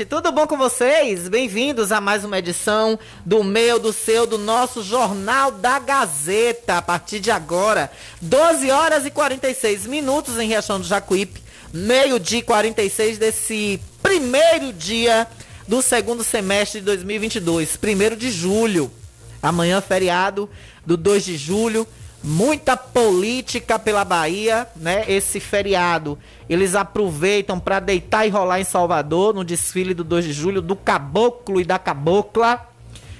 Gente, tudo bom com vocês? Bem-vindos a mais uma edição do meu, do seu, do nosso Jornal da Gazeta. A partir de agora, 12 horas e 46 minutos em Riachão do Jacuípe, meio-dia e 46 desse primeiro dia do segundo semestre de 2022, primeiro de julho. Amanhã, feriado do 2 de julho. Muita política pela Bahia, né? Esse feriado. Eles aproveitam para deitar e rolar em Salvador no desfile do 2 de julho do caboclo e da cabocla.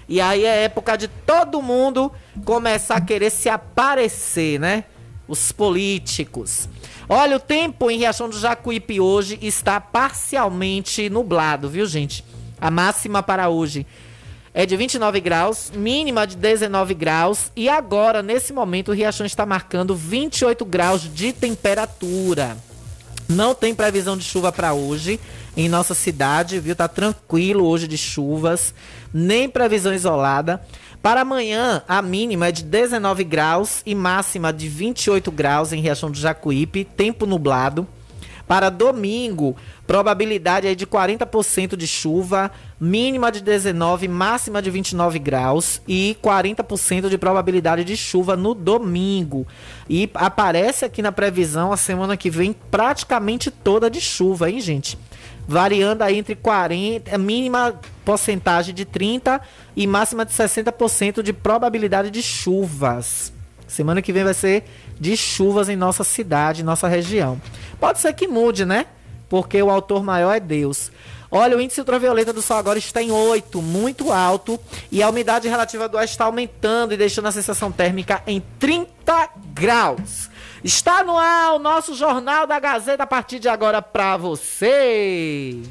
E aí é época de todo mundo começar a querer se aparecer, né? Os políticos. Olha, o tempo em Riachão do Jacuípe hoje está parcialmente nublado, viu, gente? A máxima para hoje é de 29 graus, mínima de 19 graus. E agora, nesse momento, o Riachão está marcando 28 graus de temperatura. Não tem previsão de chuva para hoje em nossa cidade, viu? Tá tranquilo hoje de chuvas, nem previsão isolada. Para amanhã, a mínima é de 19 graus e máxima de 28 graus em Riachão do Jacuípe, tempo nublado. Para domingo, probabilidade aí de 40% de chuva, mínima de 19, máxima de 29 graus e 40% de probabilidade de chuva no domingo. E aparece aqui na previsão a semana que vem praticamente toda de chuva, hein, gente? Variando aí entre 40, mínima porcentagem de 30 e máxima de 60% de probabilidade de chuvas. Semana que vem vai ser de chuvas em nossa cidade, nossa região. Pode ser que mude, né? Porque o autor maior é Deus. Olha, o índice ultravioleta do sol agora está em 8, muito alto, e a umidade relativa do ar está aumentando e deixando a sensação térmica em 30 graus. Está no ar o nosso Jornal da Gazeta a partir de agora para você.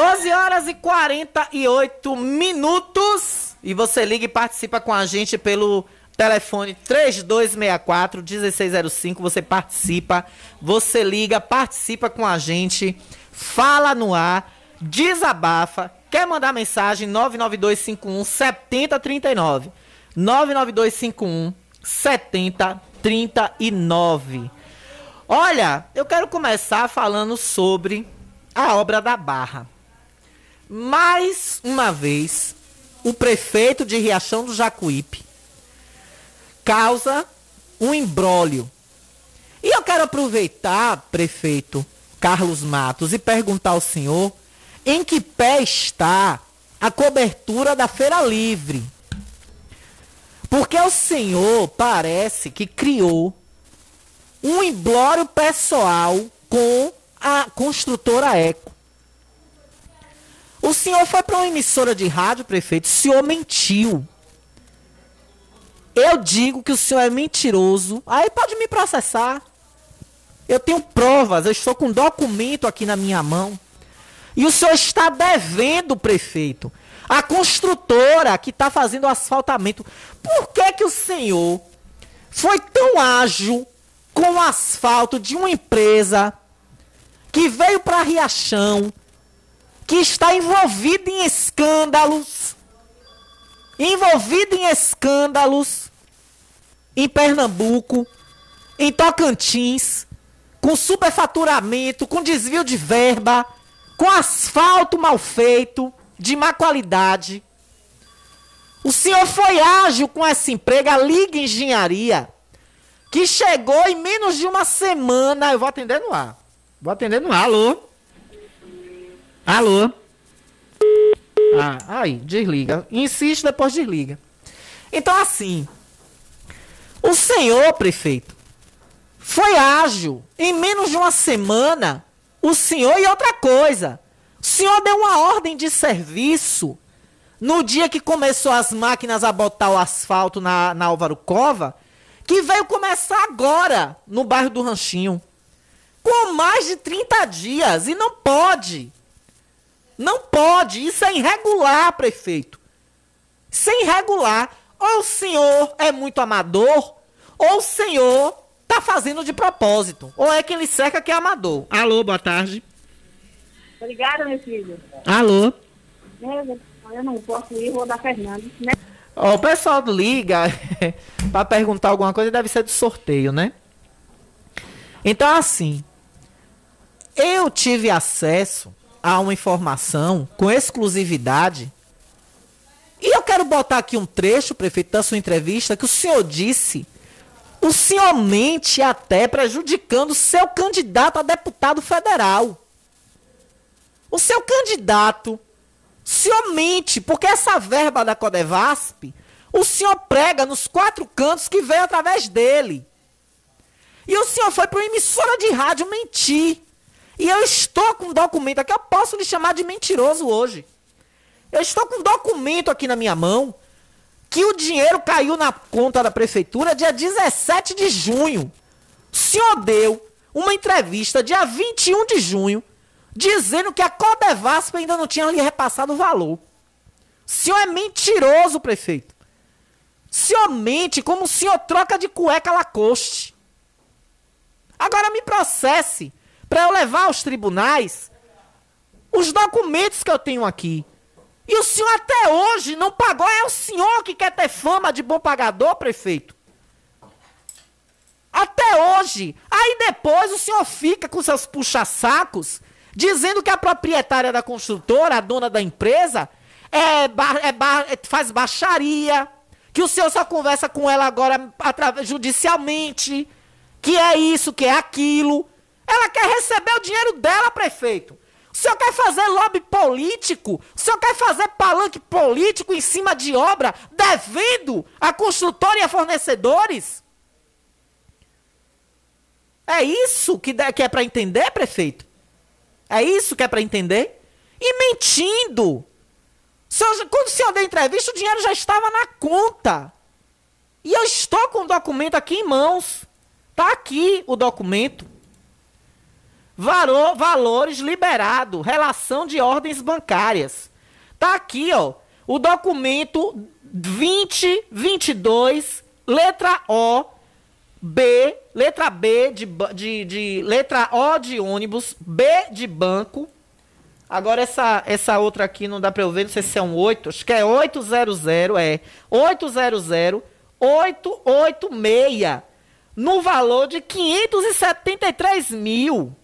12 horas e 48 minutos. E você liga e participa com a gente pelo telefone 3264 1605. Você participa, você liga, participa com a gente, fala no ar, desabafa. Quer mandar mensagem? 99251 7039. 99251 7039. Olha, eu quero começar falando sobre a obra da Barra. Mais uma vez, o prefeito de Riachão do Jacuípe causa um imbróglio. E eu quero aproveitar, prefeito Carlos Matos, e perguntar ao senhor em que pé está a cobertura da Feira Livre. Porque o senhor parece que criou um imbróglio pessoal com a construtora Eco. O senhor foi para uma emissora de rádio, prefeito, o senhor mentiu. Eu digo que o senhor é mentiroso. Aí pode me processar. Eu tenho provas, eu estou com um documento aqui na minha mão. E o senhor está devendo, prefeito. A construtora que está fazendo o asfaltamento. Por que, que o senhor foi tão ágil com o asfalto de uma empresa que veio para Riachão, que está envolvida em escândalos, envolvida em escândalos em Pernambuco, em Tocantins, com superfaturamento, com desvio de verba, com asfalto mal feito, de má qualidade. O senhor foi ágil com essa empresa, a Liga Engenharia, que chegou em menos de uma semana. Eu vou atender no ar. Vou atender no ar. Alô? Alô? Ah, aí, desliga. Insiste, depois desliga. Então, assim, o senhor, prefeito, foi ágil. Em menos de uma semana, o senhor e outra coisa. O senhor deu uma ordem de serviço no dia que começou as máquinas a botar o asfalto na, na Álvaro Cova, que veio começar agora no bairro do Ranchinho. Com mais de 30 dias. E não pode. Não pode. Isso é irregular, prefeito. Isso é irregular. Ou o senhor é muito amador, ou o senhor tá fazendo de propósito. Ou é quem lhe cerca que é amador. Alô, boa tarde. Obrigada, meu filho. Alô. Eu não posso ir, vou dar Fernando. Né? Ó, o pessoal liga pra perguntar alguma coisa deve ser do sorteio, né? Então, assim, eu tive acesso a uma informação com exclusividade. E eu quero botar aqui um trecho, prefeito, da sua entrevista, que o senhor disse. O senhor mente até prejudicando seu candidato a deputado federal. O seu candidato o senhor mente, porque essa verba da Codevasp, o senhor prega nos quatro cantos que veio através dele. E o senhor foi para uma emissora de rádio mentir. E eu estou com um documento aqui, eu posso lhe chamar de mentiroso hoje. Eu estou com um documento aqui na minha mão que o dinheiro caiu na conta da prefeitura dia 17 de junho. O senhor deu uma entrevista dia 21 de junho dizendo que a Codevasp ainda não tinha lhe repassado o valor. O senhor é mentiroso, prefeito. O senhor mente como o senhor troca de cueca Lacoste. Agora me processe para eu levar aos tribunais os documentos que eu tenho aqui. E o senhor até hoje não pagou. É o senhor que quer ter fama de bom pagador, prefeito. Até hoje. Aí depois o senhor fica com seus puxa-sacos dizendo que a proprietária da construtora, a dona da empresa, é, é ba faz baixaria, que o senhor só conversa com ela agora judicialmente, que é isso, que é aquilo. Ela quer receber o dinheiro dela, prefeito. O senhor quer fazer lobby político? O senhor quer fazer palanque político em cima de obra, devendo a construtora e a fornecedores? É isso que, é para entender, prefeito? É isso que é para entender? E mentindo. Quando o senhor deu entrevista, o dinheiro já estava na conta. E eu estou com o documento aqui em mãos. Tá aqui o documento. Valor, valores liberados, relação de ordens bancárias. Tá aqui, ó, o documento 2022, letra O, B, letra B de, de, de, letra O de ônibus, B de banco. Agora essa essa outra aqui não dá para eu ver, não sei se é um 8, acho que é 800, é 800 886 no valor de 573 mil.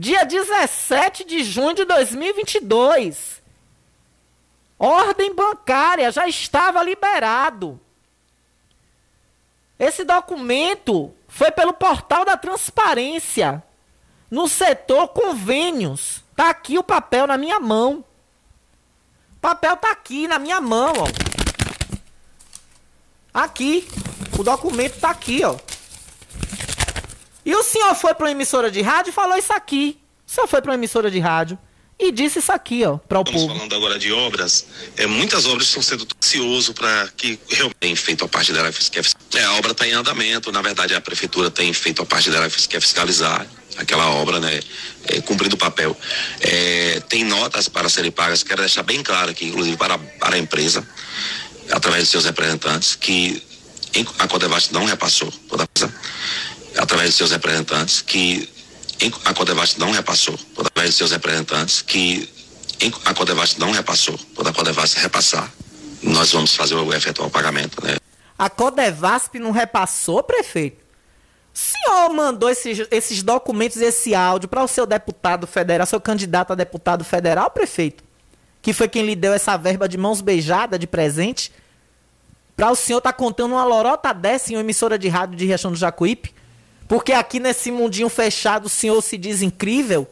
Dia 17 de junho de 2022. Ordem bancária já estava liberado. Esse documento foi pelo portal da transparência no setor convênios. Tá aqui o papel na minha mão. O papel tá aqui na minha mão, ó. Aqui. O documento tá aqui, ó. E o senhor foi para uma emissora de rádio e falou isso aqui. O senhor foi para uma emissora de rádio e disse isso aqui, ó, para o Estamos povo. falando agora de obras. É, muitas obras estão sendo ansioso para que realmente feito a parte dela é, a obra está em andamento. Na verdade, a prefeitura tem feito a parte dela que é fiscalizar aquela obra, né? É, cumprindo o papel. É, tem notas para serem pagas. Quero deixar bem claro aqui, inclusive para, para a empresa, através de seus representantes, que em- a Codevast não repassou toda a coisa, através de seus representantes, que a Codevast não repassou, através de seus representantes, que a Codevast não repassou, toda a Codevast repassar, nós vamos fazer o efetuar o pagamento, né? A Codevasp não repassou, prefeito? O senhor mandou esses, esses documentos esse áudio para o seu deputado federal, seu candidato a deputado federal, prefeito? Que foi quem lhe deu essa verba de mãos beijadas de presente? Pra o senhor tá contando uma lorota dessa em uma emissora de rádio de Riachão do Jacuípe? Porque aqui nesse mundinho fechado o senhor se diz incrível?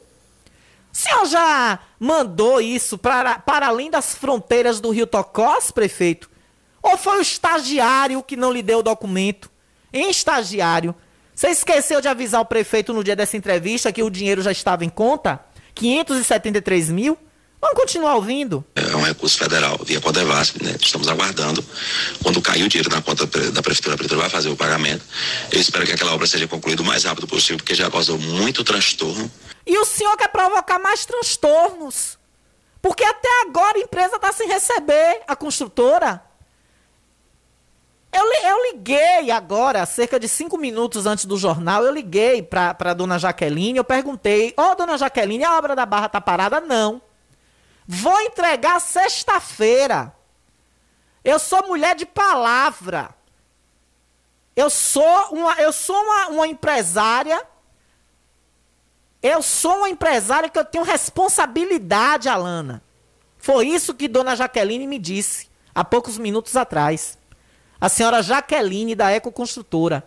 O senhor já mandou isso para, para além das fronteiras do Rio Tocós, prefeito? Ou foi o estagiário que não lhe deu o documento? Em estagiário, você esqueceu de avisar o prefeito no dia dessa entrevista que o dinheiro já estava em conta? 573 mil? Vamos continuar ouvindo. É um recurso federal via Codevasp, né? Estamos aguardando. Quando cair o dinheiro na conta da prefeitura, a prefeitura vai fazer o pagamento. Eu espero que aquela obra seja concluída o mais rápido possível, porque já causou muito transtorno. E o senhor quer provocar mais transtornos. Porque até agora a empresa está sem receber a construtora. Eu, eu liguei agora, cerca de cinco minutos antes do jornal, eu liguei para a dona Jaqueline, eu perguntei, ô dona Jaqueline, a obra da barra tá parada? Não. Vou entregar sexta-feira. Eu sou mulher de palavra. Eu sou uma, eu sou uma, uma empresária eu sou uma empresária que eu tenho responsabilidade, Alana. Foi isso que Dona Jaqueline me disse há poucos minutos atrás. A senhora Jaqueline da Ecoconstrutora.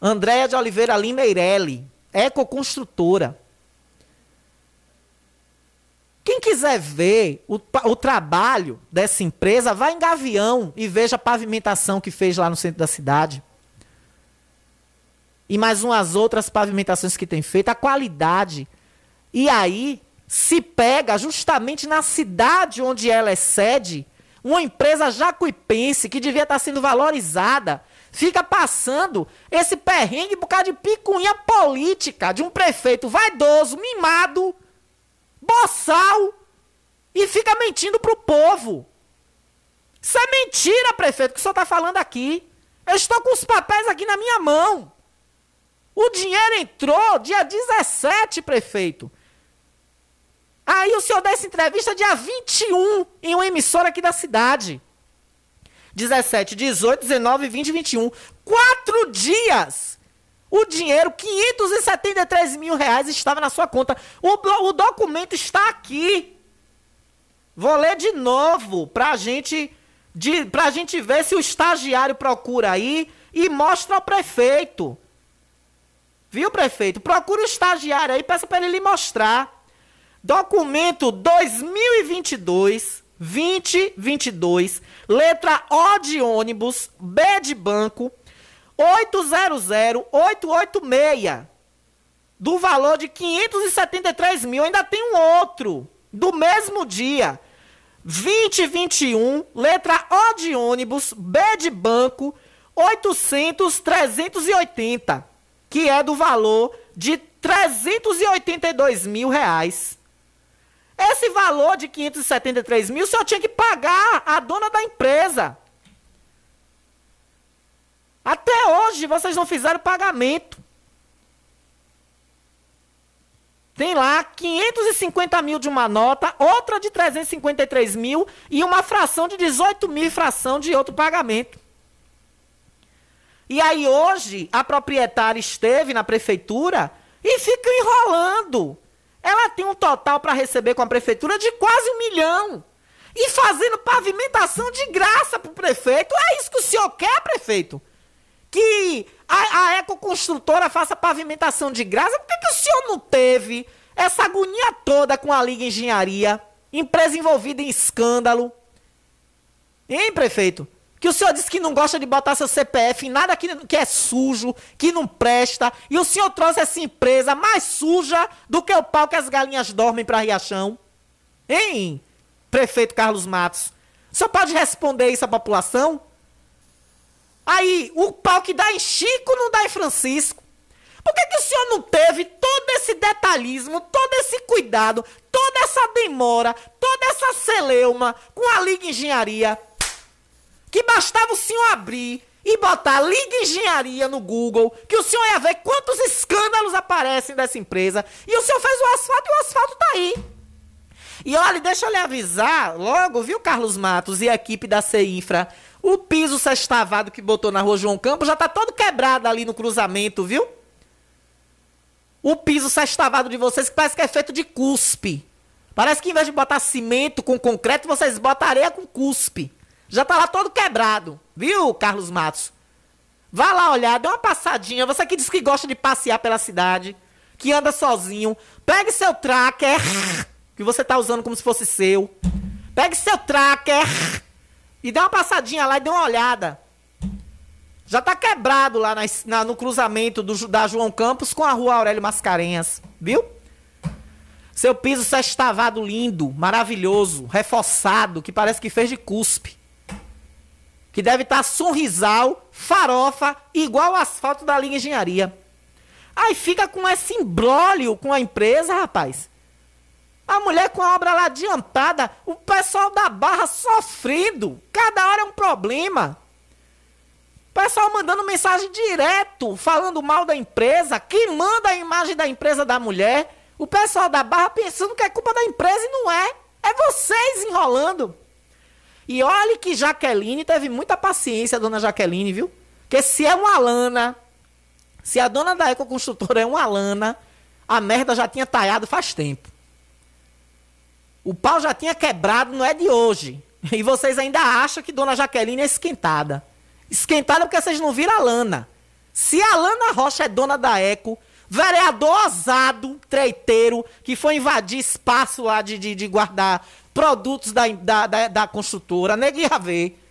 Andréia de Oliveira Lima Eireli, Ecoconstrutora. Quem quiser ver o, o trabalho dessa empresa, vá em Gavião e veja a pavimentação que fez lá no centro da cidade e mais umas outras pavimentações que tem feito, a qualidade. E aí se pega justamente na cidade onde ela é sede, uma empresa jacuipense que devia estar sendo valorizada, fica passando esse perrengue por causa de picuinha política de um prefeito vaidoso, mimado, boçal, e fica mentindo pro povo. Isso é mentira, prefeito, que o senhor está falando aqui. Eu estou com os papéis aqui na minha mão. O dinheiro entrou dia 17, prefeito. Aí o senhor dá essa entrevista dia 21 em uma emissora aqui da cidade. 17, 18, 19, 20 e 21. Quatro dias! O dinheiro, 573 mil reais, estava na sua conta. O, o documento está aqui. Vou ler de novo pra gente, pra gente ver se o estagiário procura aí e mostra ao prefeito. Viu, prefeito? Procura o estagiário aí, peça para ele lhe mostrar. Documento 2022 2022, letra O de ônibus, B de banco, 800-886, do valor de 573 mil. Ainda tem um outro, do mesmo dia, 2021, letra O de ônibus, B de banco, 800-380, que é do valor de 382 mil reais. Esse valor de 573 mil, o senhor tinha que pagar a dona da empresa. Até hoje vocês não fizeram pagamento. Tem lá 550 mil de uma nota, outra de 353 mil e uma fração de 18 mil fração de outro pagamento. E aí hoje a proprietária esteve na prefeitura e fica enrolando. Ela tem um total para receber com a prefeitura de quase um milhão. E fazendo pavimentação de graça para o prefeito. É isso que o senhor quer, prefeito? Que a, a ecoconstrutora faça pavimentação de graça? Por que, que o senhor não teve essa agonia toda com a Liga Engenharia? Empresa envolvida em escândalo. Hein, prefeito? Que o senhor disse que não gosta de botar seu CPF em nada que, que é sujo, que não presta. E o senhor trouxe essa empresa mais suja do que o pau que as galinhas dormem para Riachão. Hein, prefeito Carlos Matos? O senhor pode responder isso à população? Aí, o pau que dá em Chico não dá em Francisco. Por que, que o senhor não teve todo esse detalhismo, todo esse cuidado, toda essa demora, toda essa celeuma com a Liga Engenharia? Que bastava o senhor abrir e botar Liga Engenharia no Google, que o senhor ia ver quantos escândalos aparecem dessa empresa. E o senhor fez o asfalto e o asfalto tá aí. E olha, deixa eu lhe avisar logo, viu, Carlos Matos e a equipe da CIFRA? O piso sextavado que botou na rua João Campos já tá todo quebrado ali no cruzamento, viu? O piso sextavado de vocês que parece que é feito de cuspe. Parece que em vez de botar cimento com concreto, vocês botam areia com cuspe. Já tá lá todo quebrado, viu, Carlos Matos? Vá lá olhar, dê uma passadinha. Você que diz que gosta de passear pela cidade, que anda sozinho, pegue seu tracker, que você tá usando como se fosse seu. Pegue seu tracker e dê uma passadinha lá e dê uma olhada. Já tá quebrado lá na, na- no cruzamento do, da João Campos com a rua Aurélio Mascarenhas, viu? Seu piso sextavado lindo, maravilhoso, reforçado, que parece que fez de cuspe. Que deve estar sorrisal, farofa, igual o asfalto da linha engenharia. Aí fica com esse imbróglio com a empresa, rapaz. A mulher com a obra lá adiantada, o pessoal da barra sofrendo. Cada hora é um problema. O pessoal mandando mensagem direto, falando mal da empresa. Quem manda a imagem da empresa da mulher? O pessoal da barra pensando que é culpa da empresa e não é. É vocês enrolando. E olhe que Jaqueline teve muita paciência, dona Jaqueline, viu? Porque se é uma lana, se a dona da Ecoconstrutora é uma lana, a merda já tinha talhado faz tempo. O pau já tinha quebrado, não é de hoje. E vocês ainda acham que Dona Jaqueline é esquentada. Esquentada porque vocês não viram a Lana. Se a Lana Rocha é dona da Eco, vereador ousado, treiteiro, que foi invadir espaço lá de, de, de guardar produtos da, da, da, da construtora, negue ia ver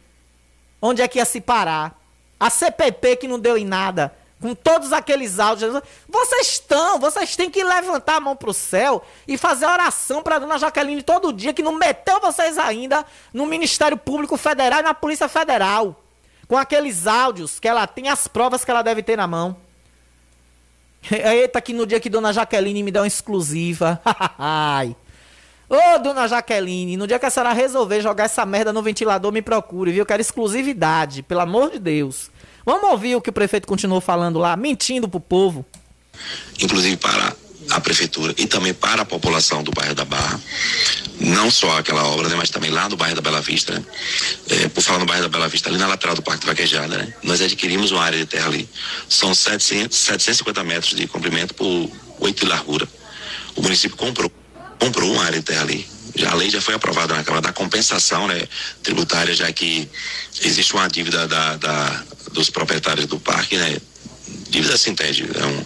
onde é que ia se parar. A CPP que não deu em nada, com todos aqueles áudios. Vocês estão, vocês têm que levantar a mão pro céu e fazer oração pra dona Jaqueline todo dia, que não meteu vocês ainda no Ministério Público Federal e na Polícia Federal. Com aqueles áudios que ela tem, as provas que ela deve ter na mão. Eita, que no dia que dona Jaqueline me dá uma exclusiva. Ai. Ô, dona Jaqueline, no dia que a senhora resolver jogar essa merda no ventilador, me procure, viu? Eu quero exclusividade, pelo amor de Deus. Vamos ouvir o que o prefeito continuou falando lá, mentindo pro povo. inclusive para a prefeitura e também para a população do bairro da Barra. Não só aquela obra, né, mas também lá no bairro da Bela Vista. Né? É, por falar no bairro da Bela Vista, ali na lateral do Parque de Vaquejada, né? nós adquirimos uma área de terra ali. São 700, 750 metros de comprimento por 8 de largura. O município comprou, comprou uma área de terra ali. Já, a lei já foi aprovada na Câmara da compensação né, tributária, já que existe uma dívida da, da- dos proprietários do parque, né? Dívida Sintede, é um,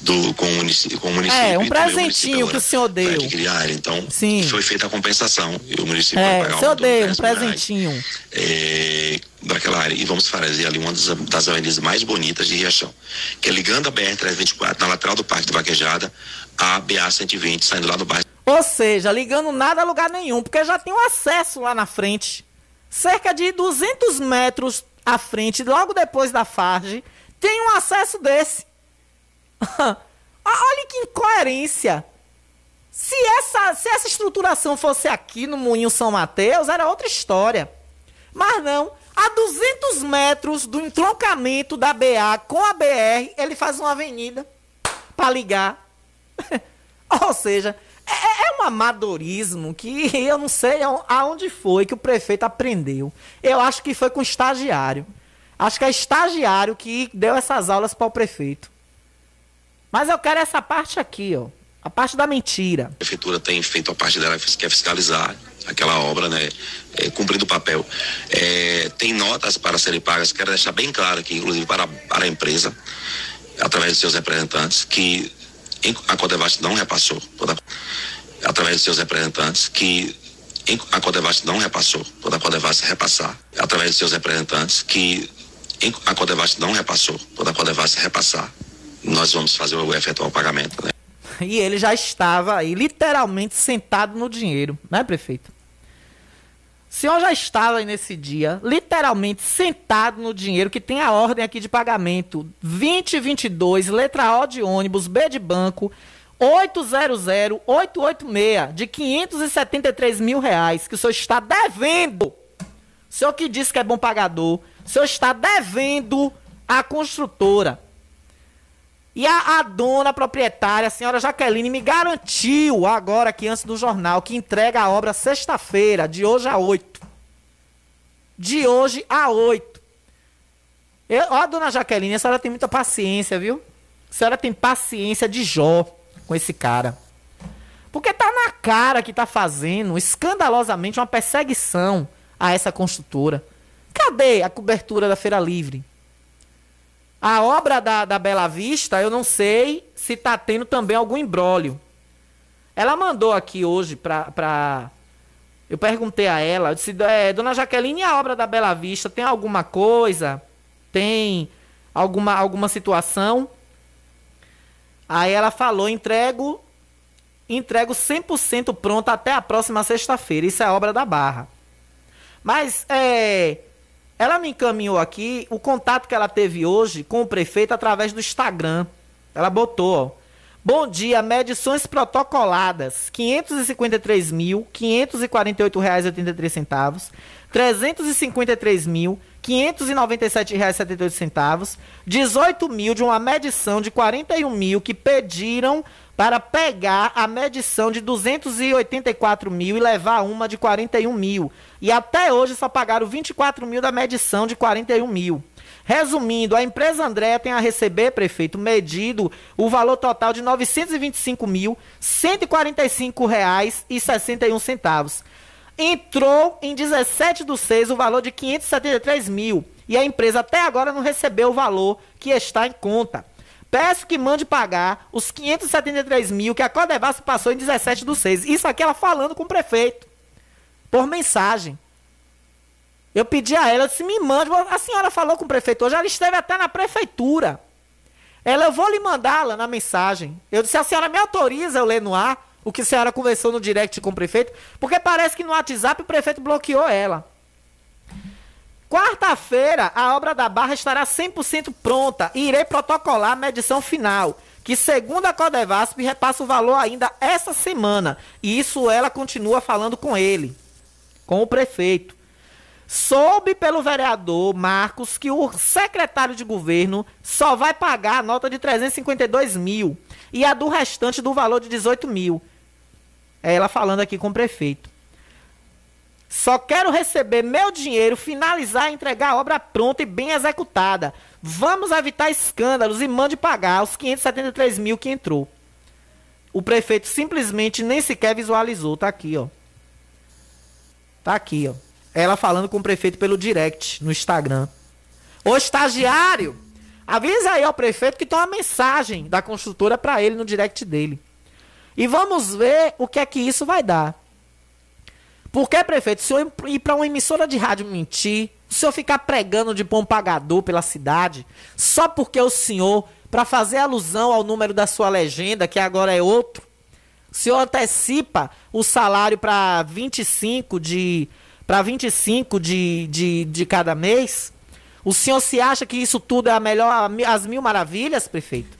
do, com, o município, com o município. É, um o presentinho que o senhor deu. a área. Então, Sim. foi feita a compensação e o município É, vai pagar seu um dei, um 10 mil reais, presentinho. é, daquela área. E vamos fazer ali uma das, das avenidas mais bonitas de Riachão, que é ligando a BR-324 na lateral do Parque de Vaquejada à BA-120, saindo lá do bairro Ou seja, ligando nada a lugar nenhum, porque já tem um acesso lá na frente. Cerca de 200 metros à frente, logo depois da Farge, tem um acesso desse. Ah, Olha que incoerência. Se essa, se essa estruturação fosse aqui no Moinho São Mateus, era outra história. Mas não. A 200 metros do entroncamento da BA com a BR, ele faz uma avenida para ligar. Ou seja, amadorismo que eu não sei aon- aonde foi que o prefeito aprendeu. Eu acho que foi com estagiário. Acho que é estagiário que deu essas aulas para o prefeito. Mas eu quero essa parte aqui, ó. A parte da mentira. a prefeitura tem feito a parte dela que é fiscalizar aquela obra, né, é, cumprindo o papel. É, tem notas para serem pagas, quero deixar bem claro aqui, inclusive para, para a empresa, através de seus representantes, que a Codevast não repassou, toda, através de seus representantes, que a Codevasf não repassou, toda a Codevasf repassar, através de seus representantes, que a Codevasf não repassou, toda a Codevasf repassar, nós vamos fazer o efetuar o pagamento, né? E ele já estava aí, literalmente sentado no dinheiro, né, prefeito? O senhor já estava aí nesse dia, literalmente sentado no dinheiro, que tem a ordem aqui de pagamento 2022, letra O de ônibus, B de banco, 800-886, de 573 mil reais, que o senhor está devendo. O senhor que disse que é bom pagador, o senhor está devendo à construtora. E a, a dona proprietária, a senhora Jaqueline, me garantiu agora aqui antes do jornal que entrega a obra sexta-feira, de hoje a 8. De hoje a 8. Eu, ó, dona Jaqueline, a senhora tem muita paciência, viu? A senhora tem paciência de Jó com esse cara. Porque tá na cara que tá fazendo escandalosamente uma perseguição a essa construtora. Cadê a cobertura da Feira Livre? A obra da, da Bela Vista, eu não sei se tá tendo também algum embrólio. Ela mandou aqui hoje pra. pra... Eu perguntei a ela, eu disse, é, dona Jaqueline, a obra da Bela Vista tem alguma coisa? Tem alguma, alguma situação? Aí ela falou, entrego, entrego 100% pronto até a próxima sexta-feira. Isso é obra da Barra. Mas, é, ela me encaminhou aqui o contato que ela teve hoje com o prefeito através do Instagram. Ela botou, ó. Bom dia, medições protocoladas. R$ 553.548,83. R$ 353.597,78. 18 mil de uma medição de 41 mil que pediram para pegar a medição de 284 mil e levar uma de 41 mil. E até hoje só pagaram 24 mil da medição de 41 mil. Resumindo, a empresa André tem a receber, prefeito, medido o valor total de R$ 925.145,61. Entrou em 17 do 6 o valor de 573 mil. E a empresa até agora não recebeu o valor que está em conta. Peço que mande pagar os 573 mil que a Codevasf passou em 17 do 6. Isso aqui ela falando com o prefeito. Por mensagem. Eu pedi a ela, se me mande. A senhora falou com o prefeito hoje, ela esteve até na prefeitura. Ela, eu vou lhe mandá-la na mensagem. Eu disse, a senhora me autoriza eu ler no ar o que a senhora conversou no direct com o prefeito? Porque parece que no WhatsApp o prefeito bloqueou ela. Quarta-feira, a obra da Barra estará 100% pronta e irei protocolar a medição final, que segundo a Codevasp repassa o valor ainda essa semana. E isso ela continua falando com ele, com o prefeito. Soube pelo vereador Marcos que o secretário de governo só vai pagar a nota de 352 mil e a do restante do valor de 18 mil. É ela falando aqui com o prefeito. Só quero receber meu dinheiro, finalizar e entregar a obra pronta e bem executada. Vamos evitar escândalos e mande pagar os 573 mil que entrou. O prefeito simplesmente nem sequer visualizou. Tá aqui, ó. Tá aqui, ó. Ela falando com o prefeito pelo direct no Instagram. Ô estagiário, avisa aí ao prefeito que tem uma mensagem da construtora para ele no direct dele. E vamos ver o que é que isso vai dar. Porque, prefeito, se eu ir para uma emissora de rádio mentir, se eu ficar pregando de bom pagador pela cidade, só porque o senhor, para fazer alusão ao número da sua legenda, que agora é outro, o senhor antecipa o salário para 25 de para 25 de, de, de cada mês? O senhor se acha que isso tudo é a melhor, as mil maravilhas, prefeito?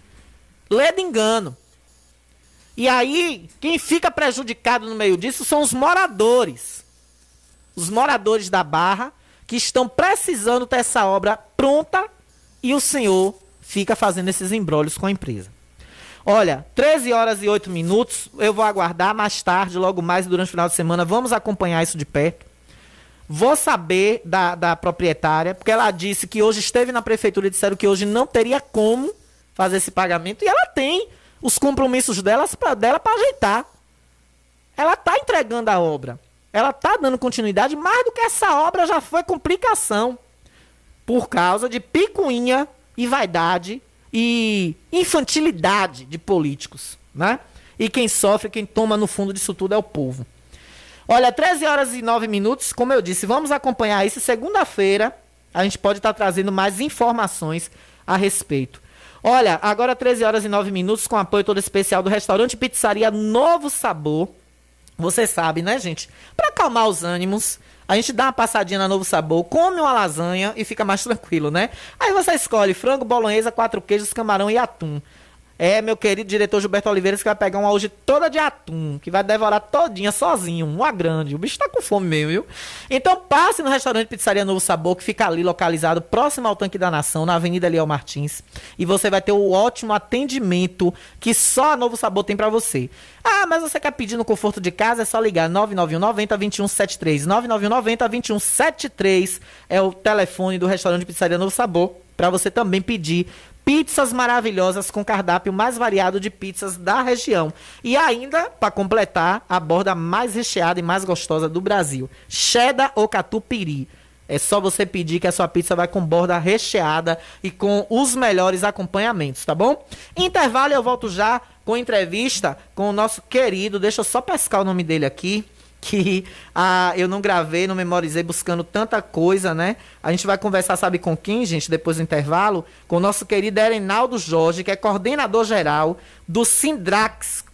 Ledo engano. E aí, quem fica prejudicado no meio disso são os moradores. Os moradores da Barra, que estão precisando ter essa obra pronta e o senhor fica fazendo esses embrólios com a empresa. Olha, 13 horas e 8 minutos, eu vou aguardar mais tarde, logo mais durante o final de semana, vamos acompanhar isso de perto. Vou saber da, da proprietária, porque ela disse que hoje esteve na prefeitura e disseram que hoje não teria como fazer esse pagamento. E ela tem os compromissos delas pra, dela para ajeitar. Ela está entregando a obra. Ela está dando continuidade. Mais do que essa obra já foi complicação. Por causa de picuinha e vaidade e infantilidade de políticos. Né? E quem sofre, quem toma no fundo disso tudo é o povo. Olha, 13 horas e 9 minutos, como eu disse, vamos acompanhar isso. Segunda-feira a gente pode estar trazendo mais informações a respeito. Olha, agora 13 horas e 9 minutos, com apoio todo especial do restaurante Pizzaria Novo Sabor. Você sabe, né, gente? Para acalmar os ânimos, a gente dá uma passadinha na Novo Sabor, come uma lasanha e fica mais tranquilo, né? Aí você escolhe frango, bolonhesa, quatro queijos, camarão e atum. É, meu querido diretor Gilberto Oliveira, que vai pegar uma hoje toda de atum, que vai devorar todinha sozinho, uma grande. O bicho tá com fome mesmo, viu? Então passe no restaurante Pizzaria Novo Sabor, que fica ali localizado próximo ao Tanque da Nação, na Avenida Leal Martins. E você vai ter o ótimo atendimento que só a Novo Sabor tem pra você. Ah, mas você quer pedir no conforto de casa? É só ligar 991 90 2173. 991 90 2173 é o telefone do restaurante Pizzaria Novo Sabor para você também pedir pizzas maravilhosas com cardápio mais variado de pizzas da região. E ainda, para completar, a borda mais recheada e mais gostosa do Brasil, cheddar ou catupiry. É só você pedir que a sua pizza vai com borda recheada e com os melhores acompanhamentos, tá bom? Intervalo eu volto já com entrevista com o nosso querido, deixa eu só pescar o nome dele aqui que ah, eu não gravei, não memorizei buscando tanta coisa, né? A gente vai conversar, sabe com quem, gente, depois do intervalo? Com o nosso querido Erenaldo Jorge, que é coordenador geral do Sindrax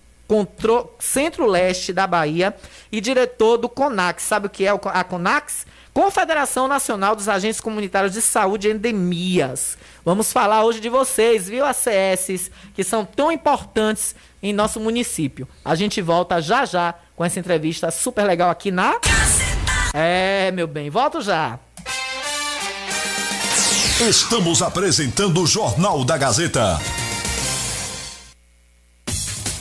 Centro-Leste da Bahia e diretor do CONAX. Sabe o que é a CONAX? Confederação Nacional dos Agentes Comunitários de Saúde e Endemias. Vamos falar hoje de vocês, viu, ACS, que são tão importantes em nosso município. A gente volta já já com essa entrevista super legal aqui na. É, meu bem, volto já. Estamos apresentando o Jornal da Gazeta.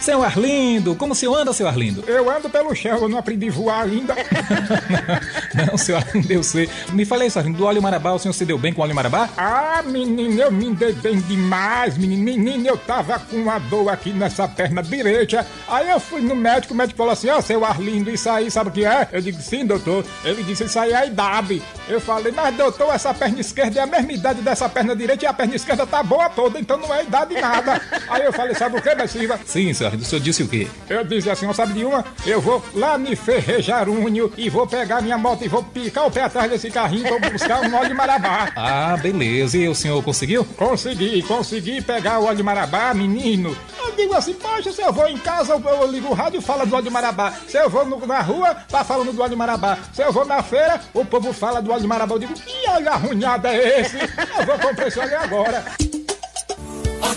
Seu Arlindo, como o senhor anda, seu Arlindo? Eu ando pelo chão, eu não aprendi a voar ainda. Não, seu Arlindo, eu sei. Me falei isso, Arlindo, do óleo marabá, o senhor se deu bem com o óleo marabá? Ah, menino, eu me dei bem demais, menino. Menino, eu tava com uma dor aqui nessa perna direita. Aí eu fui no médico, o médico falou assim: Ó, seu Arlindo, isso aí sabe o que é? Eu digo: Sim, doutor. Ele disse: Isso aí é a idade. Eu falei: Mas, doutor, essa perna esquerda é a mesma idade dessa perna direita e a perna esquerda tá boa toda, então não é idade nada. Aí eu falei: Sabe o que, Silva? Sim, seu O senhor disse o quê? Eu disse assim, ó, sabe de uma? Eu vou lá no Ferrejarunho e vou pegar minha moto e vou picar o pé atrás desse carrinho pra eu buscar um óleo de marabá. Ah, beleza. E o senhor conseguiu? Consegui, consegui pegar o óleo de marabá, menino. Eu digo assim, poxa, se eu vou em casa, eu, eu ligo o rádio e falo do óleo de marabá. Se eu vou no- na rua, tá falando do óleo de marabá. Se eu vou na feira, o povo fala do óleo de marabá. Eu digo, que óleo arrunhado é esse? Eu vou comprar esse óleo agora.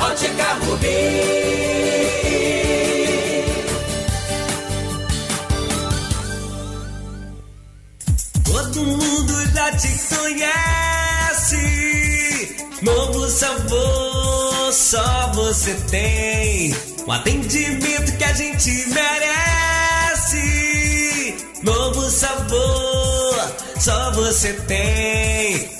Ótica Rubi. Todo mundo já te conhece. Novo sabor, só você tem. O atendimento que a gente merece. Novo sabor, só você tem.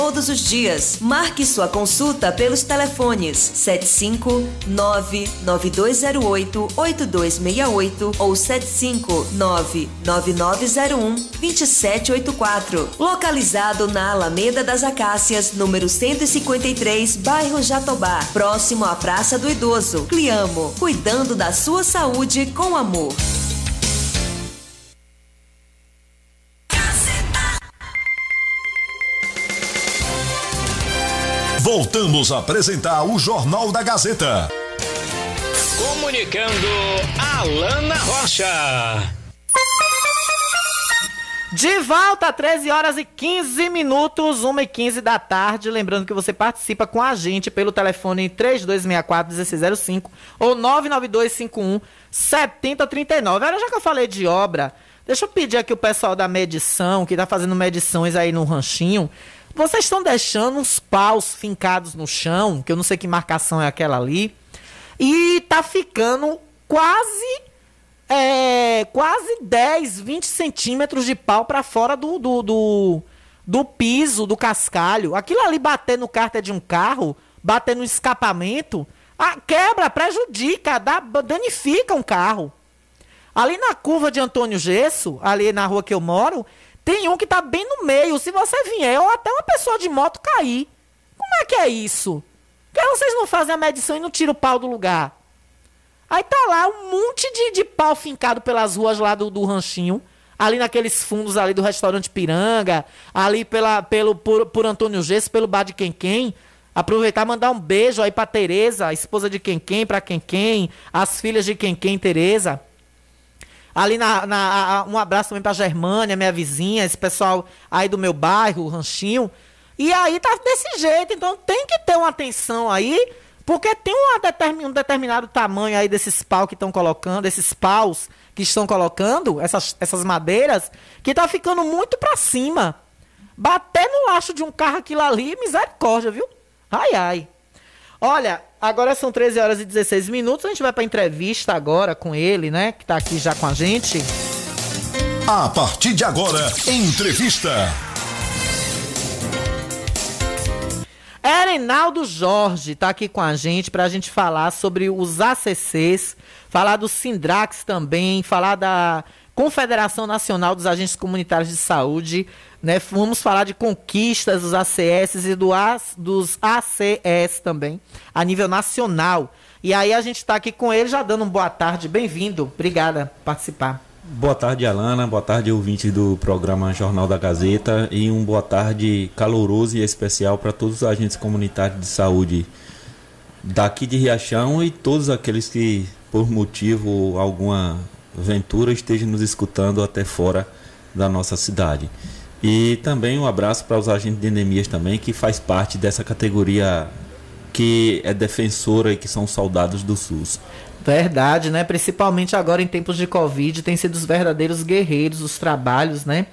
todos os dias. Marque sua consulta pelos telefones 75992088268 ou 75999012784. Localizado na Alameda das Acácias, número 153, bairro Jatobá, próximo à Praça do Idoso. Cliamo, cuidando da sua saúde com amor. Voltamos a apresentar o Jornal da Gazeta. Comunicando Alana Rocha. De volta, 13 horas e 15 minutos, 1 e 15 da tarde. Lembrando que você participa com a gente pelo telefone 3264-1605 ou 99251-7039. Agora, já que eu falei de obra, deixa eu pedir aqui o pessoal da medição, que tá fazendo medições aí no ranchinho. Vocês estão deixando uns paus fincados no chão, que eu não sei que marcação é aquela ali, e tá ficando quase é, quase 10, 20 centímetros de pau para fora do, do, do, do, piso, do cascalho. Aquilo ali bater no cárter de um carro, bater no escapamento, a, quebra, prejudica, dá, danifica um carro. Ali na curva de Antônio Gesso, ali na rua que eu moro, tem um que tá bem no meio. Se você vier, ou até uma pessoa de moto cair. Como é que é isso? Por que vocês não fazem a medição e não tiram o pau do lugar? Aí tá lá um monte de, de pau fincado pelas ruas lá do, do ranchinho. Ali naqueles fundos ali do restaurante Piranga. Ali pela, pelo, por, por Antônio Gesso, pelo bar de Quem Quem. Aproveitar mandar um beijo aí pra Tereza, esposa de Quem Quem, pra Quem Quem. As filhas de Quem Quem, Tereza. Ali na, na um abraço também pra Germânia, minha vizinha, esse pessoal aí do meu bairro, o Ranchinho. E aí tá desse jeito, então tem que ter uma atenção aí, porque tem uma um determinado tamanho aí desses paus que estão colocando, esses paus que estão colocando, essas, essas madeiras, que tá ficando muito pra cima. Bater no laço de um carro aquilo ali, misericórdia, viu? Ai, ai. Olha, agora são 13 horas e 16 minutos. A gente vai para entrevista agora com ele, né? Que tá aqui já com a gente. A partir de agora, entrevista. Erinaldo Jorge está aqui com a gente para a gente falar sobre os ACCs, falar do Sindrax também, falar da Confederação Nacional dos Agentes Comunitários de Saúde, né? Vamos falar de conquistas dos ACS e do A, dos ACS também, a nível nacional. E aí a gente está aqui com ele, já dando uma boa tarde. Bem-vindo. Obrigada por participar. Boa tarde, Alana. Boa tarde, ouvintes do programa Jornal da Gazeta. E um boa tarde caloroso e especial para todos os agentes comunitários de saúde daqui de Riachão e todos aqueles que, por motivo alguma ventura, estejam nos escutando até fora da nossa cidade. E também um abraço para os agentes de endemias também, que faz parte dessa categoria que é defensora e que são soldados do SUS. Verdade, né? Principalmente agora em tempos de Covid, tem sido os verdadeiros guerreiros, os trabalhos, né?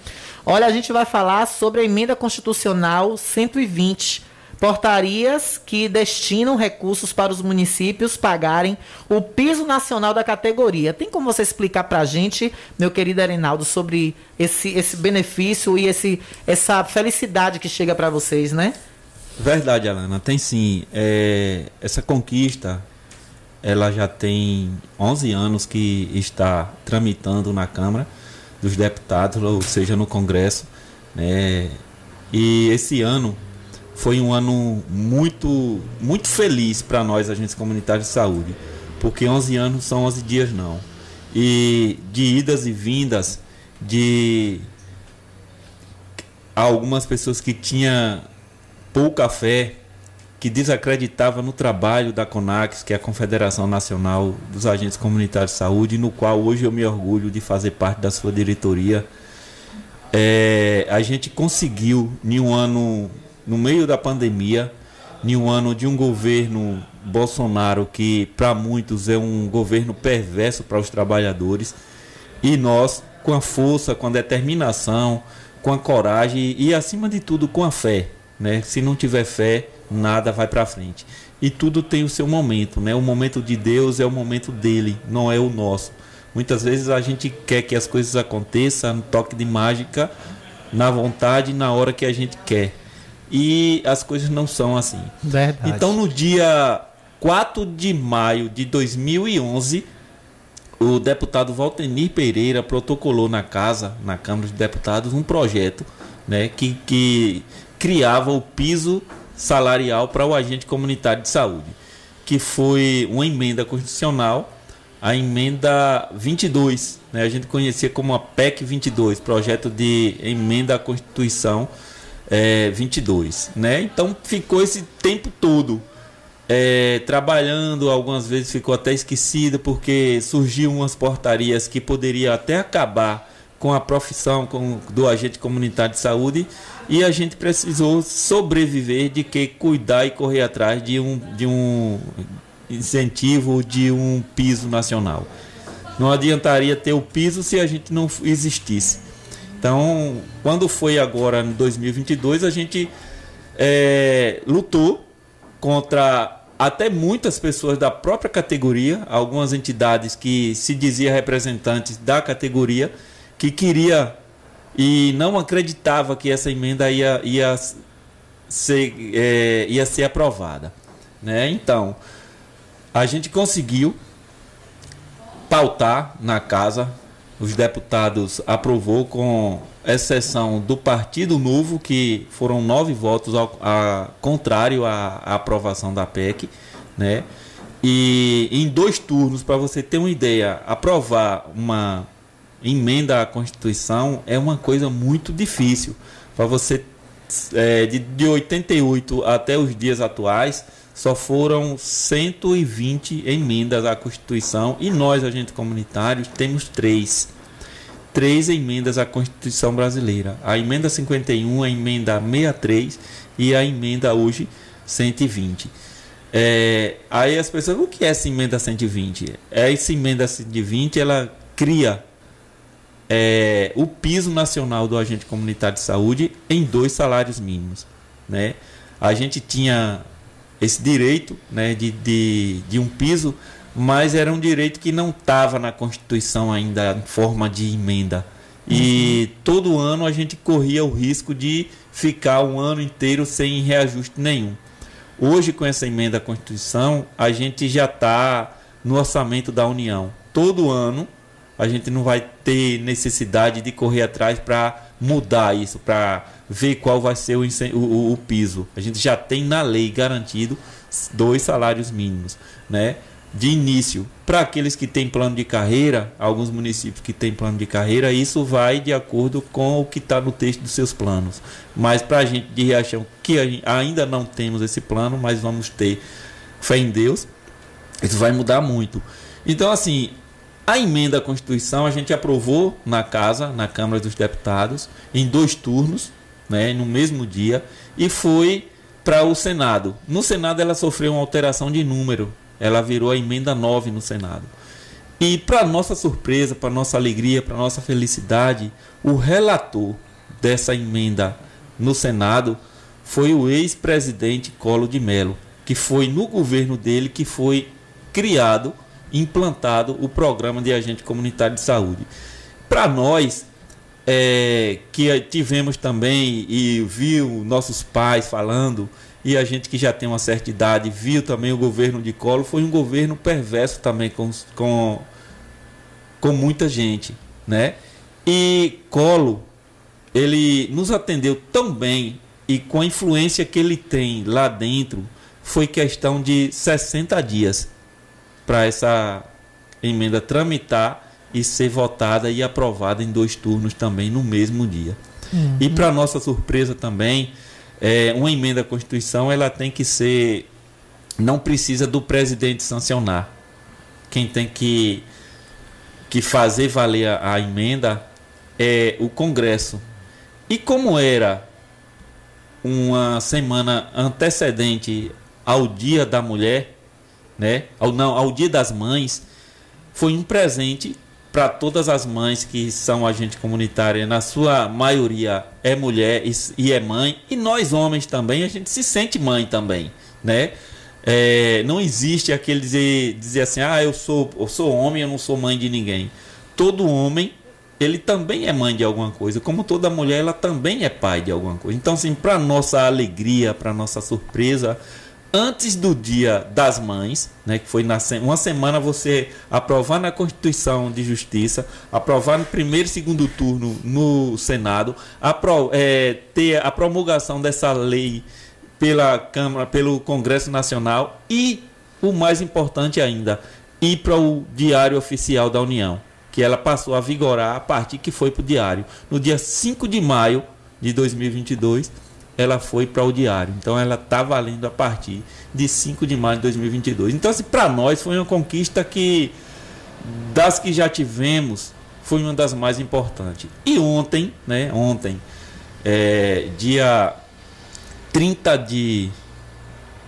Olha, a gente vai falar sobre a emenda constitucional 120 portarias que destinam recursos para os municípios pagarem o piso nacional da categoria. Tem como você explicar para a gente, meu querido Arenaldo, sobre esse, esse benefício e esse, essa felicidade que chega para vocês, né? Verdade, Alana. Tem sim. É, essa conquista, ela já tem 11 anos que está tramitando na Câmara dos Deputados, ou seja, no Congresso. Né? E esse ano foi um ano muito, muito feliz para nós, agentes comunitários de saúde, porque 11 anos são 11 dias não. E de idas e vindas de algumas pessoas que tinham pouca fé, que desacreditava no trabalho da CONAX, que é a Confederação Nacional dos Agentes Comunitários de Saúde, no qual hoje eu me orgulho de fazer parte da sua diretoria. É, a gente conseguiu, em um ano no meio da pandemia, em um ano de um governo Bolsonaro que para muitos é um governo perverso para os trabalhadores, e nós com a força, com a determinação, com a coragem e acima de tudo com a fé, né? Se não tiver fé, nada vai para frente. E tudo tem o seu momento, né? O momento de Deus é o momento dele, não é o nosso. Muitas vezes a gente quer que as coisas aconteçam no toque de mágica, na vontade, na hora que a gente quer. E as coisas não são assim. Verdade. Então, no dia 4 de maio de 2011, o deputado Valtenir Pereira protocolou na casa, na Câmara de Deputados, um projeto né, que, que criava o piso salarial para o agente comunitário de saúde, que foi uma emenda constitucional, a emenda 22, né, a gente conhecia como a PEC 22, projeto de emenda à Constituição é, 22. Né? Então ficou esse tempo todo é, trabalhando, algumas vezes ficou até esquecido porque surgiu umas portarias que poderia até acabar com a profissão com, do agente comunitário de saúde e a gente precisou sobreviver de que cuidar e correr atrás de um, de um incentivo de um piso nacional. Não adiantaria ter o piso se a gente não existisse. Então, quando foi agora em 2022, a gente é, lutou contra até muitas pessoas da própria categoria, algumas entidades que se diziam representantes da categoria, que queria e não acreditava que essa emenda ia, ia, ser, é, ia ser aprovada. Né? Então, a gente conseguiu pautar na casa, os deputados aprovou com exceção do Partido Novo, que foram nove votos ao, a, contrário à, à aprovação da PEC, né? E em dois turnos, para você ter uma ideia, aprovar uma emenda à Constituição é uma coisa muito difícil. Para você, é, de, de 88 até os dias atuais, só foram 120 emendas à Constituição e nós, agentes comunitários, temos três três emendas à Constituição brasileira: a emenda 51, a emenda 63 e a emenda hoje 120. É, aí as pessoas, o que é essa emenda 120? É, essa emenda 120 ela cria é, o piso nacional do agente comunitário de saúde em dois salários mínimos. Né? A gente tinha esse direito né, de, de, de um piso mas era um direito que não estava na Constituição ainda em forma de emenda. E uhum. todo ano a gente corria o risco de ficar um ano inteiro sem reajuste nenhum. Hoje, com essa emenda à Constituição, a gente já está no orçamento da União. Todo ano a gente não vai ter necessidade de correr atrás para mudar isso, para ver qual vai ser o, o, o, piso. A gente já tem na lei garantido dois salários mínimos, né? de início. Para aqueles que têm plano de carreira, alguns municípios que têm plano de carreira, isso vai de acordo com o que está no texto dos seus planos. Mas para a gente de Riachão, que ainda não temos esse plano, mas vamos ter fé em Deus, isso vai mudar muito. Então, assim, a emenda à Constituição a gente aprovou na casa, na Câmara dos Deputados, em dois turnos, né, no mesmo dia, e foi para o Senado. No Senado ela sofreu uma alteração de número, ela virou a emenda 9 no Senado. E para nossa surpresa, para nossa alegria, para nossa felicidade, o relator dessa emenda no Senado foi o ex-presidente Colo de Mello, que foi no governo dele que foi criado, implantado o programa de agente comunitário de saúde. Para nós, é, que tivemos também e viu nossos pais falando e a gente que já tem uma certa idade viu também o governo de Collor, foi um governo perverso também com, com, com muita gente, né? E Collor, ele nos atendeu tão bem e com a influência que ele tem lá dentro, foi questão de 60 dias para essa emenda tramitar e ser votada e aprovada em dois turnos também no mesmo dia. Uhum. E para nossa surpresa também, é, uma emenda à Constituição ela tem que ser. Não precisa do presidente sancionar. Quem tem que, que fazer valer a, a emenda é o Congresso. E como era uma semana antecedente ao Dia da Mulher, né? Ao não, ao Dia das Mães, foi um presente para todas as mães que são agente comunitária, na sua maioria é mulher e, e, é mãe, e nós homens também, a gente se sente mãe também, né? É, não existe aquele dizer, dizer assim, ah, eu sou, eu sou homem, eu não sou mãe de ninguém. Todo homem, ele também é mãe de alguma coisa, como toda mulher, ela também é pai de alguma coisa. Então, assim, para nossa alegria, para nossa surpresa, antes do Dia das Mães, né, que foi na uma semana você aprovar na Constituição de Justiça, aprovar no primeiro e segundo turno no Senado, apro, é, ter a promulgação dessa lei pela Câmara, pelo Congresso Nacional e o mais importante ainda, ir para o Diário Oficial da União, que ela passou a vigorar a partir que foi para o Diário. No dia 5 de maio de 2022 ela foi para o diário. Então ela está valendo a partir de 5 de maio de 2022. Então, assim, para nós foi uma conquista que, das que já tivemos, foi uma das mais importantes. E ontem, né? Ontem, é, dia 30 de,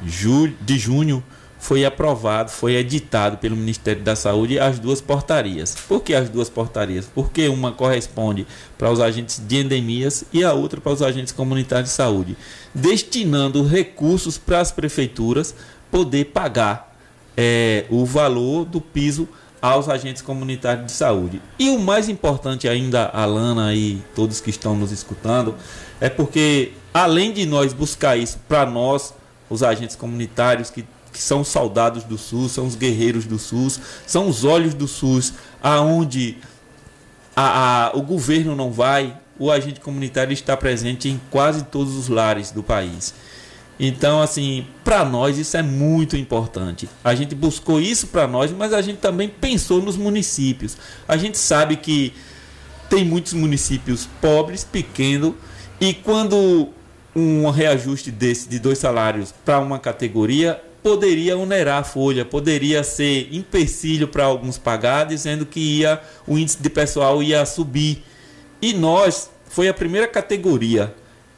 julho, de junho, foi aprovado, foi editado pelo Ministério da Saúde as duas portarias. Por que as duas portarias? Porque uma corresponde para os agentes de endemias e a outra para os agentes comunitários de saúde, destinando recursos para as prefeituras poder pagar é, o valor do piso aos agentes comunitários de saúde. E o mais importante ainda, Alana e todos que estão nos escutando, é porque além de nós buscar isso para nós, os agentes comunitários que que são os soldados do SUS, são os guerreiros do SUS, são os olhos do SUS, aonde a, a, o governo não vai, o agente comunitário está presente em quase todos os lares do país. Então, assim, para nós isso é muito importante. A gente buscou isso para nós, mas a gente também pensou nos municípios. A gente sabe que tem muitos municípios pobres, pequenos, e quando um reajuste desse de dois salários para uma categoria poderia onerar a folha, poderia ser empecilho para alguns pagar, dizendo que ia o índice de pessoal ia subir. E nós foi a primeira categoria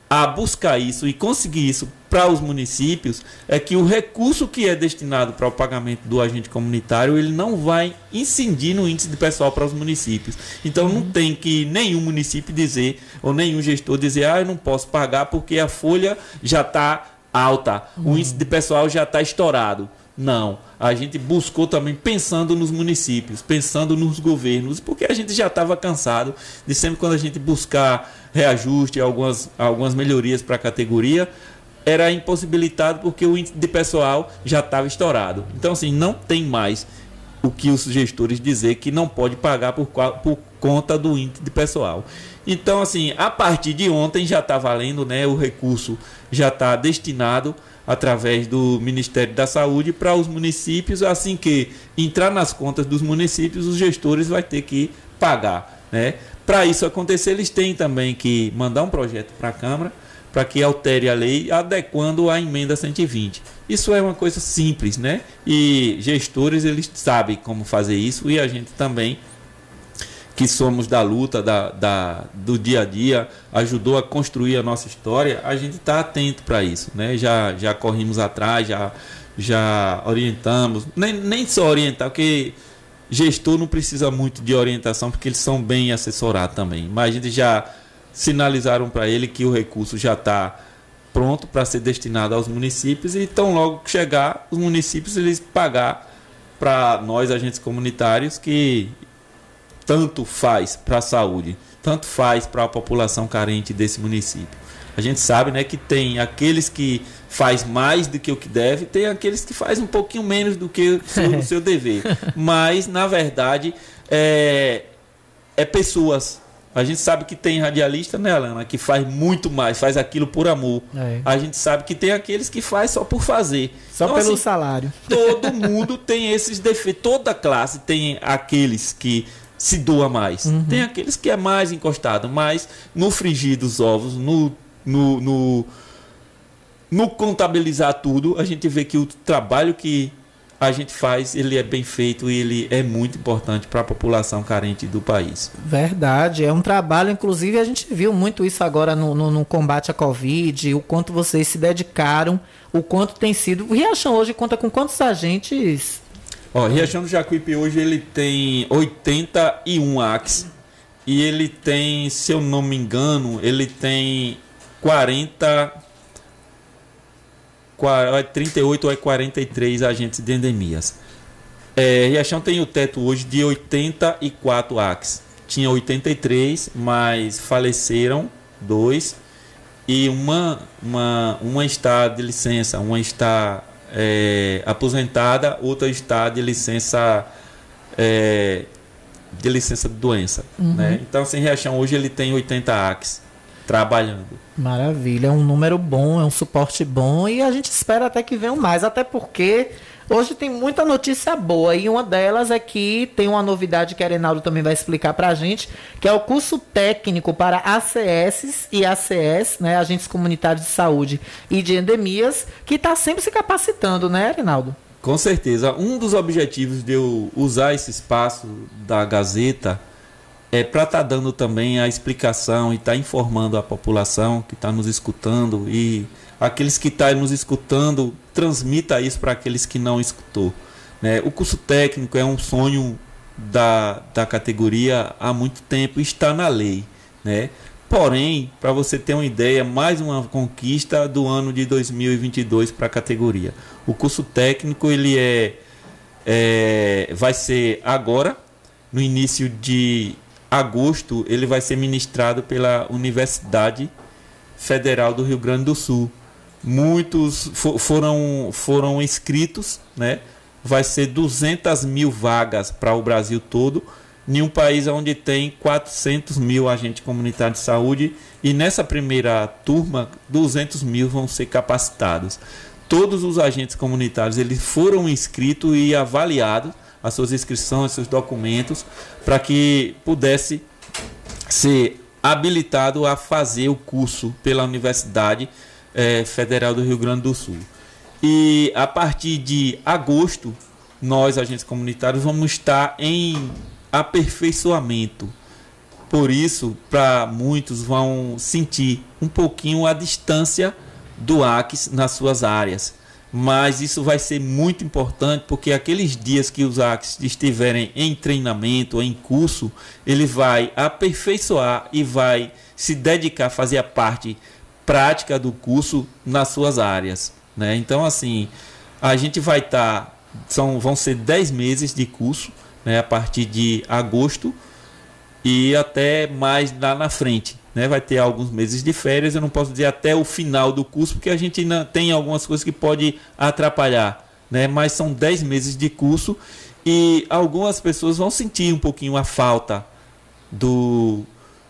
a buscar isso e conseguir isso para os municípios é que o recurso que é destinado para o pagamento do agente comunitário ele não vai incidir no índice de pessoal para os municípios. Então não uhum. tem que nenhum município dizer ou nenhum gestor dizer ah eu não posso pagar porque a folha já está alta, uhum. o índice de pessoal já está estourado. Não, a gente buscou também pensando nos municípios, pensando nos governos, porque a gente já estava cansado de sempre quando a gente buscar reajuste, algumas, algumas melhorias para a categoria, era impossibilitado porque o índice de pessoal já estava estourado. Então, assim, não tem mais o que os gestores dizer que não pode pagar por, por conta do índice de pessoal. Então, assim, a partir de ontem já está valendo, né? O recurso já está destinado através do Ministério da Saúde para os municípios, assim que entrar nas contas dos municípios, os gestores vai ter que pagar, né? Para isso acontecer, eles têm também que mandar um projeto para a Câmara para que altere a lei adequando a emenda 120. Isso é uma coisa simples, né? E gestores eles sabem como fazer isso e a gente também que somos da luta, da, da, do dia a dia, ajudou a construir a nossa história, a gente está atento para isso, né? Já, já corrimos atrás, já, já orientamos, nem, nem só orientar, porque gestor não precisa muito de orientação, porque eles são bem assessorados também, mas a gente já sinalizaram para ele que o recurso já está pronto para ser destinado aos municípios e tão logo chegar os municípios eles pagar para nós agentes comunitários que tanto faz para a saúde, tanto faz para a população carente desse município. A gente sabe, né, que tem aqueles que faz mais do que o que deve, tem aqueles que faz um pouquinho menos do que o seu, seu dever. Mas na verdade é, é pessoas a gente sabe que tem radialista, né, Alana, que faz muito mais, faz aquilo por amor. É. A gente sabe que tem aqueles que faz só por fazer. Só então, pelo assim, salário. Todo mundo tem esses defeitos. Toda classe tem aqueles que se doa mais. Uhum. Tem aqueles que é mais encostado, mas no frigir dos ovos, no, no, no, no contabilizar tudo, a gente vê que o trabalho que a gente faz, ele é bem feito e ele é muito importante para a população carente do país. Verdade, é um trabalho, inclusive a gente viu muito isso agora no, no, no combate à Covid, o quanto vocês se dedicaram, o quanto tem sido. O Riachão hoje conta com quantos agentes? Ó, Riachão do Jacuípe hoje ele tem 81 ACs e ele tem, se eu não me engano, ele tem 40 38 ou 43 agentes de endemias. É, Riachão tem o teto hoje de 84 ACs. Tinha 83, mas faleceram dois e uma, uma, uma está de licença, uma está é, aposentada, outra está de licença é, de licença de doença. Uhum. Né? Então, assim, Riachão hoje ele tem 80 ACs trabalhando. Maravilha, é um número bom, é um suporte bom e a gente espera até que venham mais, até porque hoje tem muita notícia boa e uma delas é que tem uma novidade que a Arenaldo também vai explicar para a gente, que é o curso técnico para ACS e ACS, né, agentes comunitários de saúde e de endemias, que está sempre se capacitando, né, Arenaldo? Com certeza. Um dos objetivos de eu usar esse espaço da Gazeta é para estar tá dando também a explicação e estar tá informando a população que está nos escutando e aqueles que estão tá nos escutando transmita isso para aqueles que não escutou. Né? O curso técnico é um sonho da, da categoria há muito tempo está na lei. Né? Porém, para você ter uma ideia, mais uma conquista do ano de 2022 para a categoria. O curso técnico ele é, é vai ser agora no início de agosto ele vai ser ministrado pela Universidade Federal do Rio Grande do Sul. Muitos for, foram, foram inscritos, né? vai ser 200 mil vagas para o Brasil todo, em um país onde tem 400 mil agentes comunitários de saúde, e nessa primeira turma, 200 mil vão ser capacitados. Todos os agentes comunitários eles foram inscritos e avaliados as suas inscrições, seus documentos, para que pudesse ser habilitado a fazer o curso pela Universidade eh, Federal do Rio Grande do Sul. E a partir de agosto, nós, agentes comunitários, vamos estar em aperfeiçoamento. Por isso, para muitos vão sentir um pouquinho a distância do ACS nas suas áreas mas isso vai ser muito importante porque aqueles dias que os ACs estiverem em treinamento em curso, ele vai aperfeiçoar e vai se dedicar a fazer a parte prática do curso nas suas áreas. Né? Então, assim, a gente vai estar. Tá, vão ser 10 meses de curso, né, a partir de agosto e até mais lá na frente né, vai ter alguns meses de férias, eu não posso dizer até o final do curso, porque a gente ainda tem algumas coisas que pode atrapalhar, né, mas são 10 meses de curso e algumas pessoas vão sentir um pouquinho a falta do.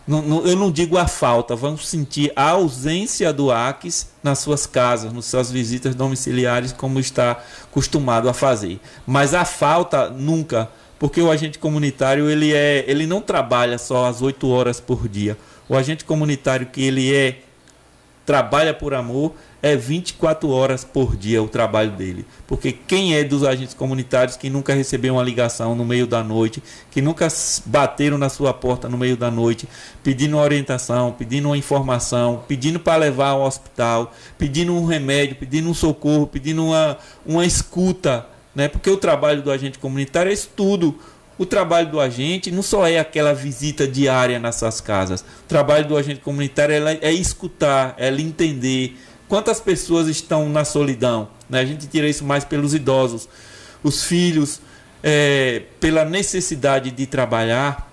Eu não digo a falta, vão sentir a ausência do ACS nas suas casas, nas suas visitas domiciliares, como está acostumado a fazer. Mas a falta nunca, porque o agente comunitário ele, é, ele não trabalha só as 8 horas por dia o agente comunitário que ele é trabalha por amor é 24 horas por dia o trabalho dele. Porque quem é dos agentes comunitários que nunca recebeu uma ligação no meio da noite, que nunca bateram na sua porta no meio da noite, pedindo uma orientação, pedindo uma informação, pedindo para levar ao hospital, pedindo um remédio, pedindo um socorro, pedindo uma, uma escuta, né? Porque o trabalho do agente comunitário é tudo. O trabalho do agente não só é aquela visita diária nas suas casas. O trabalho do agente comunitário é, é escutar, é entender quantas pessoas estão na solidão. Né? A gente tira isso mais pelos idosos. Os filhos, é, pela necessidade de trabalhar,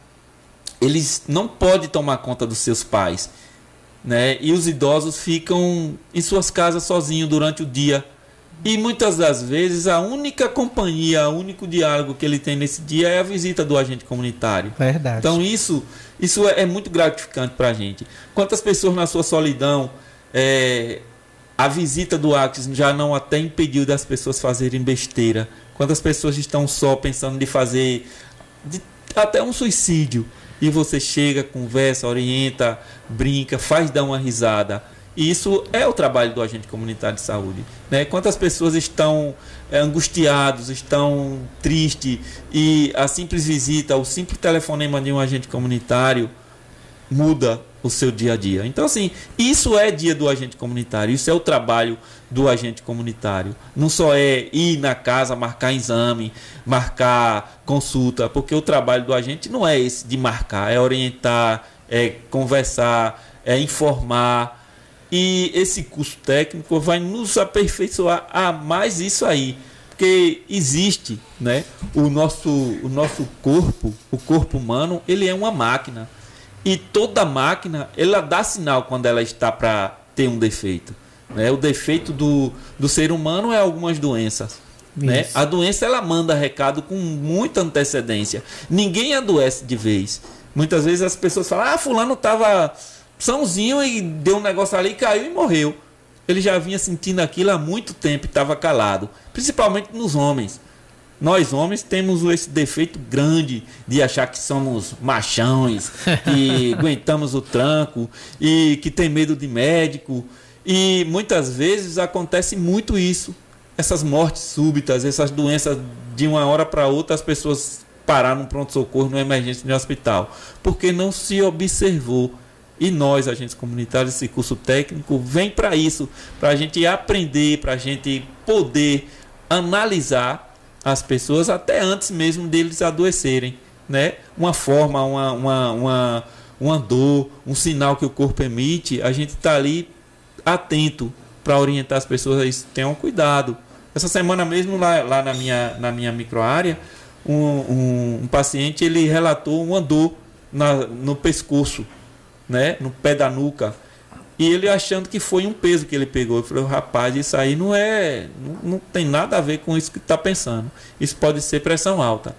eles não podem tomar conta dos seus pais. Né? E os idosos ficam em suas casas sozinhos durante o dia e muitas das vezes a única companhia, o único diálogo que ele tem nesse dia é a visita do agente comunitário. Verdade. Então isso, isso é, é muito gratificante para a gente. Quantas pessoas na sua solidão, é, a visita do Axis já não até impediu das pessoas fazerem besteira. Quantas pessoas estão só pensando de fazer de, até um suicídio. E você chega, conversa, orienta, brinca, faz dar uma risada E isso é o trabalho do agente comunitário de saúde. Né? Quantas pessoas estão é, angustiados, estão tristes e a simples visita, o simples telefonema de um agente comunitário muda o seu dia a dia. Então, assim, isso é dia do agente comunitário, isso é o trabalho do agente comunitário. Não só é ir na casa, marcar exame, marcar consulta, porque o trabalho do agente não é esse de marcar, é orientar, é conversar, é informar. E esse curso técnico vai nos aperfeiçoar a mais isso aí. Porque existe, né? O nosso, o nosso corpo, o corpo humano, ele é uma máquina e toda máquina, ela dá sinal quando ela está para ter um defeito. Né? O defeito do, do ser humano é algumas doenças. Né? A doença ela manda recado com muita antecedência. Ninguém adoece de vez. Muitas vezes as pessoas falam: ah, fulano estava sãozinho e deu um negócio ali, caiu e morreu. Ele já vinha sentindo aquilo há muito tempo e estava calado. Principalmente nos homens. Nós homens temos esse defeito grande de achar que somos machões, que aguentamos o tranco e que tem medo de médico. E muitas vezes acontece muito isso. Essas mortes súbitas, essas doenças de uma hora para outra, as pessoas pararam no pronto-socorro, numa emergência de um hospital, porque não se observou. E nós, agentes comunitários, esse curso técnico, vem para isso, para a gente aprender, para a gente poder analisar as pessoas até antes mesmo deles adoecerem, né? Uma forma, uma, uma, uma, uma dor, um sinal que o corpo emite, a gente está ali atento para orientar as pessoas a isso. Tenham cuidado. Essa semana mesmo lá, lá na minha, na minha microárea, um, um, um paciente ele relatou uma dor na, no pescoço, né? No pé da nuca e ele achando que foi um peso que ele pegou. Eu falei, rapaz, isso aí não é. Não, não tem nada a ver com isso que está pensando. Isso pode ser pressão alta.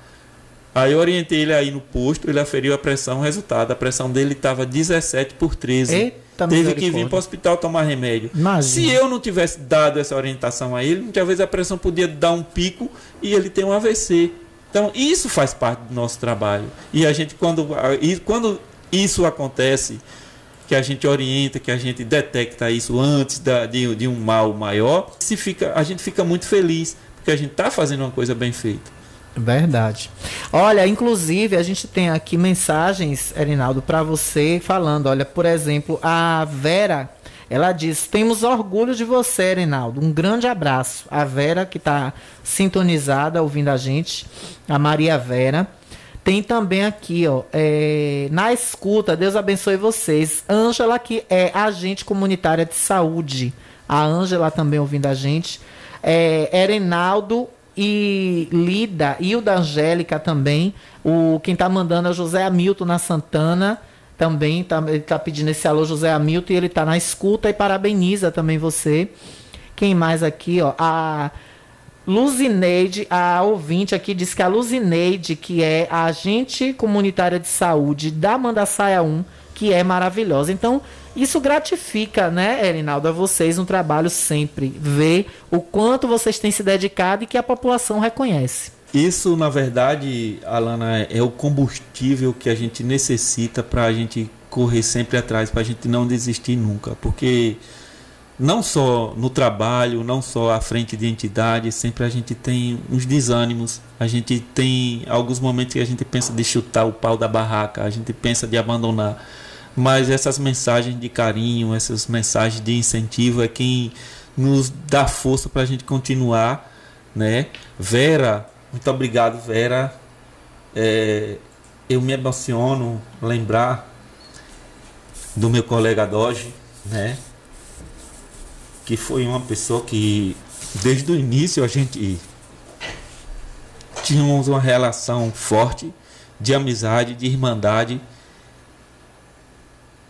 Aí eu orientei ele aí no posto, ele aferiu a pressão, o resultado. A pressão dele estava 17 por 13. Eita, Teve que vir para o hospital tomar remédio. Imagina. Se eu não tivesse dado essa orientação a ele, muitas vezes a pressão podia dar um pico e ele tem um AVC. Então, isso faz parte do nosso trabalho. E a gente, quando, quando isso acontece, que a gente orienta, que a gente detecta isso antes da, de, de um mal maior, se fica, a gente fica muito feliz, porque a gente está fazendo uma coisa bem feita. Verdade. Olha, inclusive a gente tem aqui mensagens, Erinaldo, para você falando. Olha, por exemplo, a Vera, ela diz: Temos orgulho de você, Erinaldo. Um grande abraço. A Vera, que está sintonizada, ouvindo a gente. A Maria Vera. Tem também aqui, ó, é, na escuta, Deus abençoe vocês. Ângela, que é agente comunitária de saúde. A Ângela também ouvindo a gente. É, Erenaldo e Lida, e o da Angélica também. O, quem tá mandando é José Hamilton na Santana. Também tá, ele tá pedindo esse alô, José Hamilton, e ele tá na escuta e parabeniza também você. Quem mais aqui, ó? A Luzineide, a ouvinte aqui diz que a Luzineide, que é a agente comunitária de saúde da Mandaçaia 1, que é maravilhosa. Então, isso gratifica, né, Erinaldo, a vocês um trabalho sempre. Ver o quanto vocês têm se dedicado e que a população reconhece. Isso, na verdade, Alana, é o combustível que a gente necessita para a gente correr sempre atrás, para a gente não desistir nunca. Porque não só no trabalho, não só à frente de entidade, sempre a gente tem uns desânimos, a gente tem alguns momentos que a gente pensa de chutar o pau da barraca, a gente pensa de abandonar. Mas essas mensagens de carinho, essas mensagens de incentivo é quem nos dá força para a gente continuar, né? Vera, muito obrigado, Vera. É, eu me emociono lembrar do meu colega Doge, né? Que foi uma pessoa que desde o início a gente tínhamos uma relação forte de amizade, de irmandade.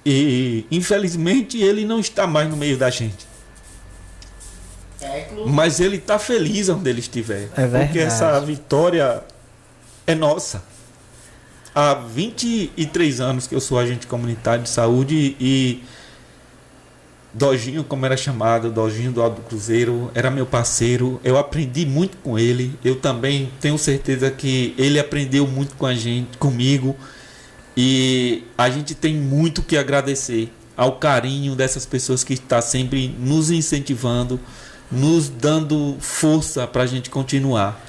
E infelizmente ele não está mais no meio da gente. Mas ele está feliz onde ele estiver. É porque essa vitória é nossa. Há 23 anos que eu sou agente comunitário de saúde e Dojinho, como era chamado, Dojinho do Alto Cruzeiro, era meu parceiro. Eu aprendi muito com ele. Eu também tenho certeza que ele aprendeu muito com a gente, comigo. E a gente tem muito que agradecer ao carinho dessas pessoas que está sempre nos incentivando, nos dando força para a gente continuar.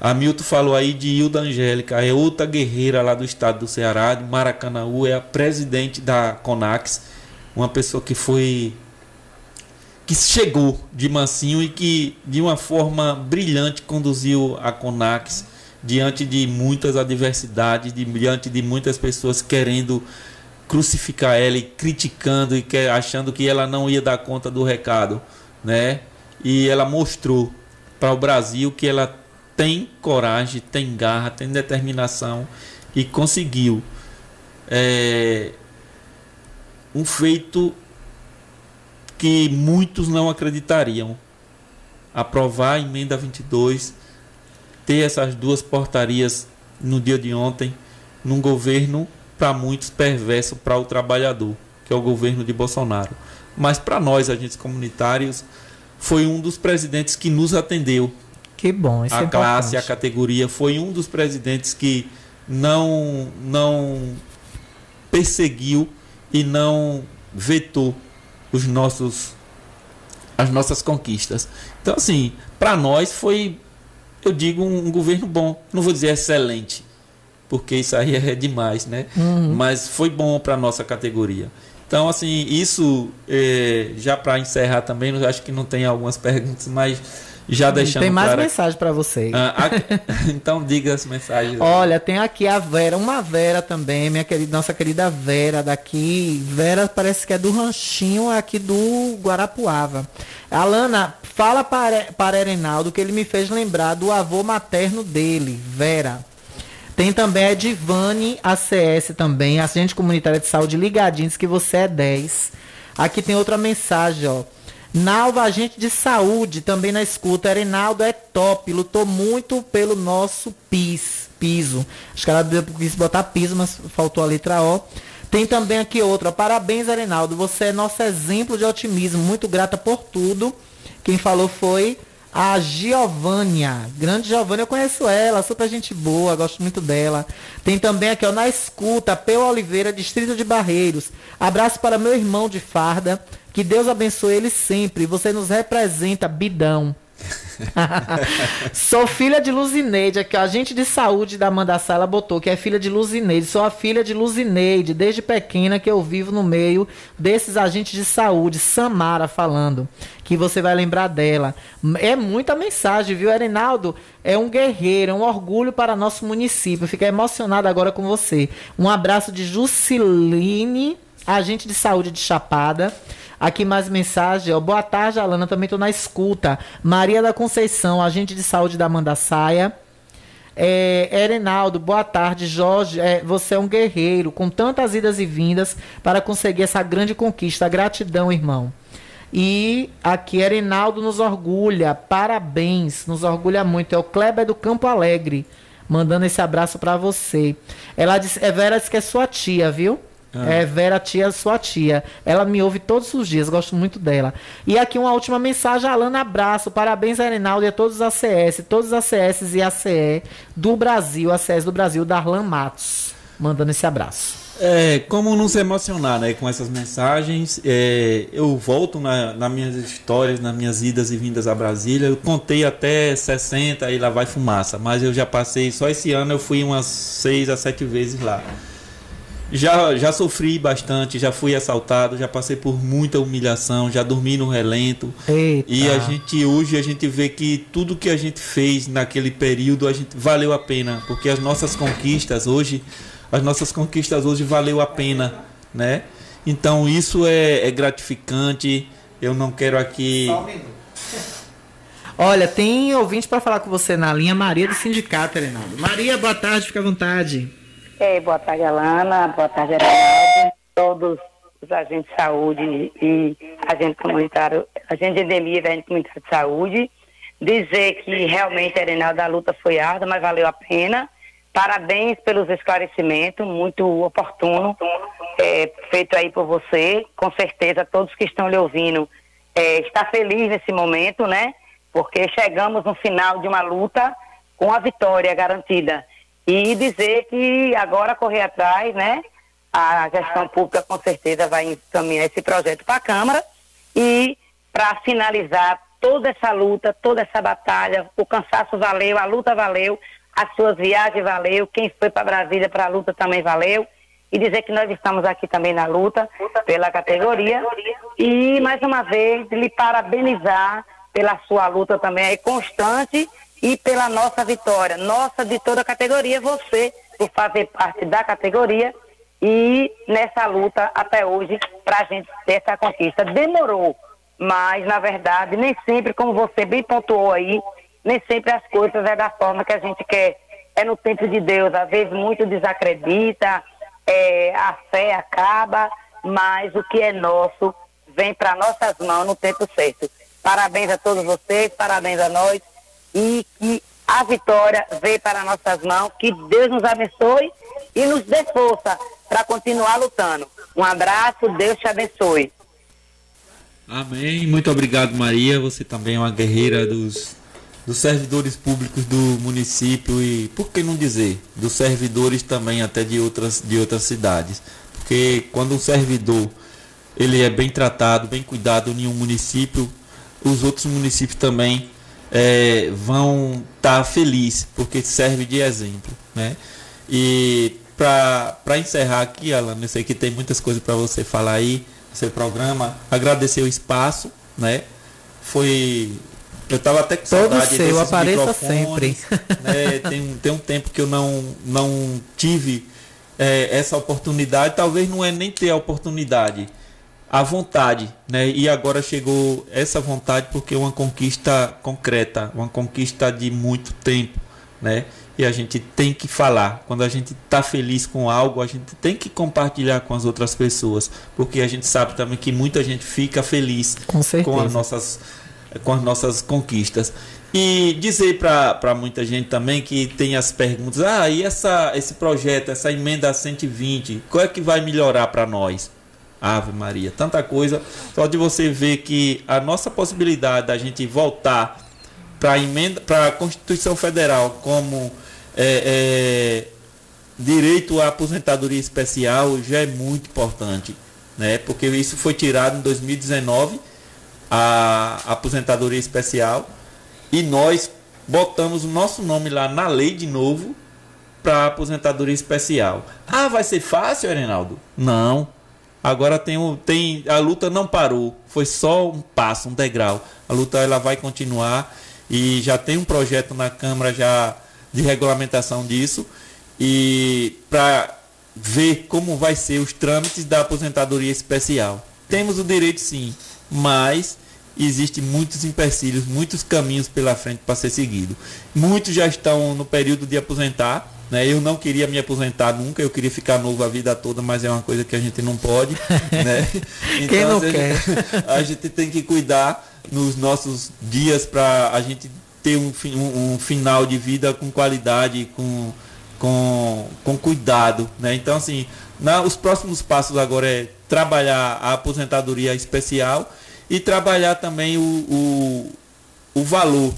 A Milton falou aí de Hilda Angélica, é outra guerreira lá do estado do Ceará, de Maracanaú, é a presidente da Conax, uma pessoa que foi que chegou de mansinho e que de uma forma brilhante conduziu a Conax diante de muitas adversidades, diante de muitas pessoas querendo crucificar ela e criticando e que, achando que ela não ia dar conta do recado, né? E ela mostrou para o Brasil que ela tem coragem, tem garra, tem determinação e conseguiu é, um feito que muitos não acreditariam. Aprovar a emenda 22, ter essas duas portarias no dia de ontem, num governo para muitos perverso para o trabalhador, que é o governo de Bolsonaro. Mas para nós, agentes comunitários, foi um dos presidentes que nos atendeu. Que bom, isso A é classe, importante. a categoria, foi um dos presidentes que não, não perseguiu e não vetou os nossos as nossas conquistas. Então assim, para nós foi eu digo um, um governo bom, não vou dizer excelente, porque isso aí é demais, né? Uhum. Mas foi bom para nossa categoria. Então assim, isso eh, já para encerrar também, eu acho que não tem algumas perguntas, mas já deixando Tem mais claro- mensagem para vocês. Ah, a- então diga as mensagens. Olha, tem aqui a Vera, uma Vera também, minha querida, nossa querida Vera daqui. Vera parece que é do ranchinho aqui do Guarapuava. Alana, fala para, para Erenaldo que ele me fez lembrar do avô materno dele, Vera. Tem também a Edivane ACS também, assistente comunitária de saúde ligadinho, diz que você é 10. Aqui tem outra mensagem, ó. Nalva, agente de saúde, também na escuta. Erenaldo é top, lutou muito pelo nosso PIS, piso. Acho que ela quis botar piso, mas faltou a letra O. Tem também aqui outra. Parabéns, Arenaldo. Você é nosso exemplo de otimismo. Muito grata por tudo. Quem falou foi a Giovânia. Grande Giovânia, eu conheço ela, super gente boa, gosto muito dela. Tem também aqui, ó, na escuta, Peu Oliveira, Distrito de Barreiros. Abraço para meu irmão de farda. Que Deus abençoe ele sempre. Você nos representa, bidão. Sou filha de Luzineide, aqui, ó, agente de saúde da Amanda Sá, ela botou que é filha de Luzineide. Sou a filha de Luzineide, desde pequena que eu vivo no meio desses agentes de saúde. Samara falando, que você vai lembrar dela. É muita mensagem, viu, Erinaldo? É um guerreiro, é um orgulho para nosso município. Fiquei emocionada agora com você. Um abraço de Jusiline, agente de saúde de Chapada. Aqui mais mensagem, ó. Boa tarde, Alana. Também tô na escuta. Maria da Conceição, agente de saúde da Amanda Saia. É, Erenaldo, boa tarde, Jorge. É, você é um guerreiro, com tantas idas e vindas para conseguir essa grande conquista. Gratidão, irmão. E aqui, Erenaldo nos orgulha. Parabéns, nos orgulha muito. É o Kleber do Campo Alegre, mandando esse abraço para você. Ela disse, é Vera disse que é sua tia, viu? Ah. É Vera, tia, sua tia. Ela me ouve todos os dias, gosto muito dela. E aqui uma última mensagem, Alana, abraço. Parabéns a e a todos os ACS, todos os ACS e ACE do Brasil, ACS do Brasil, Darlan Matos. Mandando esse abraço. É, como não se emocionar né, com essas mensagens, é, eu volto na, nas minhas histórias, nas minhas idas e vindas a Brasília. Eu contei até 60 e lá vai fumaça, mas eu já passei, só esse ano eu fui umas 6 a 7 vezes lá. Já, já sofri bastante, já fui assaltado, já passei por muita humilhação, já dormi no relento. Eita. E a gente hoje a gente vê que tudo que a gente fez naquele período a gente valeu a pena, porque as nossas conquistas hoje, as nossas conquistas hoje valeu a pena, né? Então isso é, é gratificante. Eu não quero aqui Olha, tem ouvinte para falar com você na linha, Maria do Sindicato, Arenaldo. Maria, boa tarde, fica à vontade. É, boa tarde, Alana. Boa tarde, Reinaldo. Todos os agentes de saúde e agente comunitário, agente de endemia e agente comunitário de saúde. Dizer que realmente, Reinaldo, a luta foi árdua, mas valeu a pena. Parabéns pelos esclarecimentos, muito oportuno, é, feito aí por você. Com certeza, todos que estão lhe ouvindo é, está feliz nesse momento, né? Porque chegamos no final de uma luta com a vitória garantida. E dizer que agora correr atrás, né? a gestão pública com certeza vai encaminhar esse projeto para a Câmara e para finalizar toda essa luta, toda essa batalha, o cansaço valeu, a luta valeu, as suas viagens valeu, quem foi para Brasília para a luta também valeu. E dizer que nós estamos aqui também na luta pela categoria. E, mais uma vez, lhe parabenizar pela sua luta também aí constante e pela nossa vitória. Nossa de toda a categoria, você por fazer parte da categoria e nessa luta até hoje para a gente ter essa conquista. Demorou, mas na verdade nem sempre, como você bem pontuou aí, nem sempre as coisas é da forma que a gente quer. É no tempo de Deus, às vezes muito desacredita, é, a fé acaba, mas o que é nosso vem para nossas mãos no tempo certo. Parabéns a todos vocês, parabéns a nós e que a vitória veio para nossas mãos, que Deus nos abençoe e nos dê força para continuar lutando. Um abraço, Deus te abençoe. Amém. Muito obrigado, Maria. Você também é uma guerreira dos, dos servidores públicos do município e, por que não dizer, dos servidores também até de outras, de outras cidades. Porque quando um servidor ele é bem tratado, bem cuidado em um município, os outros municípios também é, vão estar tá felizes, porque serve de exemplo. Né? E para encerrar aqui, Alan, eu sei que tem muitas coisas para você falar aí, seu programa, agradecer o espaço, né? Foi eu estava até com Todo saudade seu, apareça sempre. Né? Tem, tem um tempo que eu não, não tive é, essa oportunidade. Talvez não é nem ter a oportunidade, a vontade, né? E agora chegou essa vontade porque é uma conquista concreta, uma conquista de muito tempo, né? E a gente tem que falar. Quando a gente está feliz com algo, a gente tem que compartilhar com as outras pessoas, porque a gente sabe também que muita gente fica feliz com, com as nossas com as nossas conquistas. E dizer para muita gente também que tem as perguntas: ah, e essa, esse projeto, essa emenda 120, qual é que vai melhorar para nós? Ave Maria, tanta coisa. Só de você ver que a nossa possibilidade da gente voltar para a emenda, para a Constituição Federal como é, é, direito à aposentadoria especial já é muito importante, né? Porque isso foi tirado em 2019 a aposentadoria especial e nós botamos o nosso nome lá na lei de novo para aposentadoria especial. Ah, vai ser fácil, Reinaldo? Não. Agora tem, o, tem a luta não parou, foi só um passo, um degrau. A luta ela vai continuar e já tem um projeto na Câmara já de regulamentação disso e para ver como vai ser os trâmites da aposentadoria especial. Temos o direito sim, mas existem muitos empecilhos, muitos caminhos pela frente para ser seguido. Muitos já estão no período de aposentar né? Eu não queria me aposentar nunca, eu queria ficar novo a vida toda, mas é uma coisa que a gente não pode. né? Então, Quem não quer? a gente tem que cuidar nos nossos dias para a gente ter um, um, um, final de vida com qualidade, com, com, com cuidado. Né? Então, assim, na, os próximos passos agora é trabalhar a aposentadoria especial e trabalhar também o, o, o valor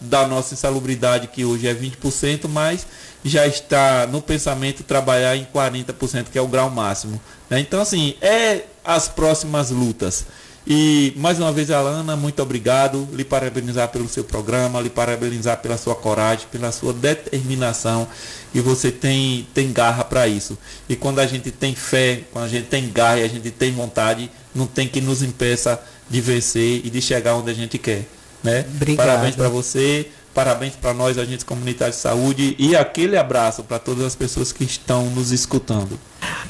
da nossa insalubridade, que hoje é 20%, mas já está no pensamento trabalhar em 40%, que é o grau máximo. Né? Então, assim, é as próximas lutas. E mais uma vez, Alana, muito obrigado. Lhe parabenizar pelo seu programa, lhe parabenizar pela sua coragem, pela sua determinação. E você tem, tem garra para isso. E quando a gente tem fé, quando a gente tem garra e a gente tem vontade, não tem que nos impeça de vencer e de chegar onde a gente quer. Né? Parabéns para você, parabéns para nós, agentes comunitários de saúde, e aquele abraço para todas as pessoas que estão nos escutando.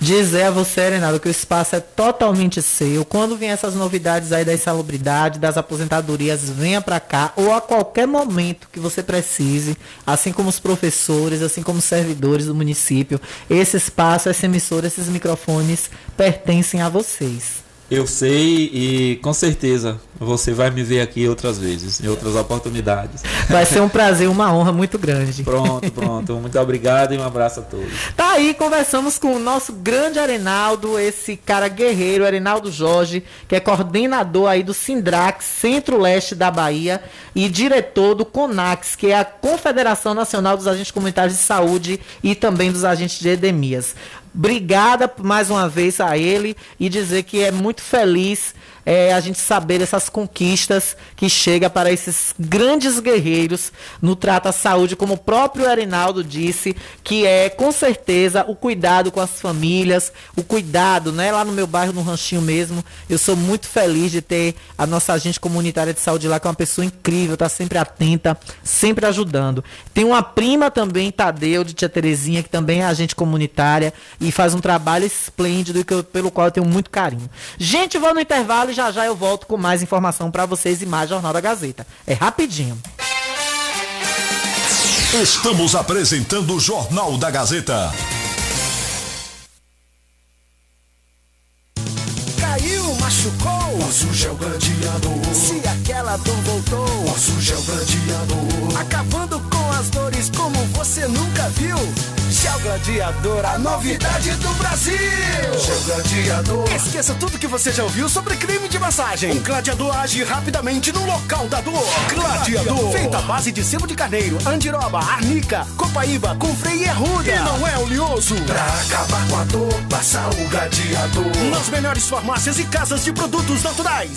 Dizer a você, Renato, que o espaço é totalmente seu. Quando vem essas novidades aí da insalubridade, das aposentadorias, venha para cá, ou a qualquer momento que você precise, assim como os professores, assim como os servidores do município. Esse espaço, essa emissora, esses microfones pertencem a vocês. Eu sei e com certeza você vai me ver aqui outras vezes, em outras oportunidades. Vai ser um prazer, uma honra muito grande. Pronto, pronto. Muito obrigado e um abraço a todos. Tá aí, conversamos com o nosso grande Arenaldo, esse cara guerreiro, Arenaldo Jorge, que é coordenador aí do Sindrax, Centro-Leste da Bahia, e diretor do CONAX, que é a Confederação Nacional dos Agentes Comunitários de Saúde e também dos Agentes de Edemias. Obrigada mais uma vez a ele e dizer que é muito feliz é, a gente saber dessas conquistas que chega para esses grandes guerreiros no trato à saúde, como o próprio Arinaldo disse, que é com certeza o cuidado com as famílias, o cuidado, né? Lá no meu bairro, no Ranchinho mesmo, eu sou muito feliz de ter a nossa agente comunitária de saúde lá, que é uma pessoa incrível, tá sempre atenta, sempre ajudando. Tem uma prima também, Tadeu, de Tia Terezinha, que também é agente comunitária e faz um trabalho esplêndido pelo qual eu tenho muito carinho. Gente, vou no intervalo e já já eu volto com mais informação para vocês e mais Jornal da Gazeta. É rapidinho. Estamos apresentando o Jornal da Gazeta. Caiu, machucou. Nosso gel gladiador. Se aquela dor voltou. Nosso gel gladiador. Acabando com as dores como você nunca viu. Gel Gladiador, a novidade do Brasil. Gel Gladiador. Esqueça tudo que você já ouviu sobre creme de massagem. O gladiador age rapidamente no local da dor. Gladiador. Feito à base de sebo de carneiro, andiroba, arnica, copaíba, com freio e arruda. E não é oleoso. Pra acabar com a dor, passa o gladiador. Nas melhores farmácias e casas de produtos naturais.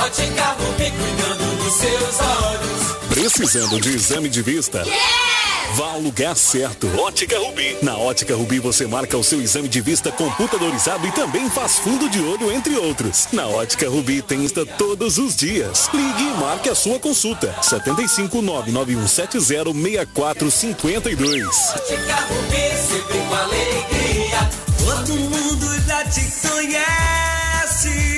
Ótica Rubi, cuidando dos seus olhos. Precisando de exame de vista? Vá ao lugar certo. Ótica Rubi. Na Ótica Rubi você marca o seu exame de vista computadorizado e também faz fundo de olho, entre outros. Na Ótica Rubi tem esta todos os dias. Ligue e marque a sua consulta. 75 99170 6452. Ótica Rubi, sempre com alegria. Todo mundo já te conhece.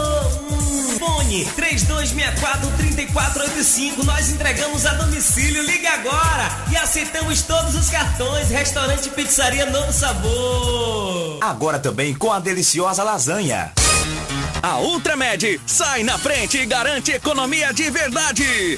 Fone 3264-3485. Nós entregamos a domicílio. Ligue agora e aceitamos todos os cartões. Restaurante Pizzaria Novo Sabor. Agora também com a deliciosa lasanha. A Ultramed sai na frente e garante economia de verdade.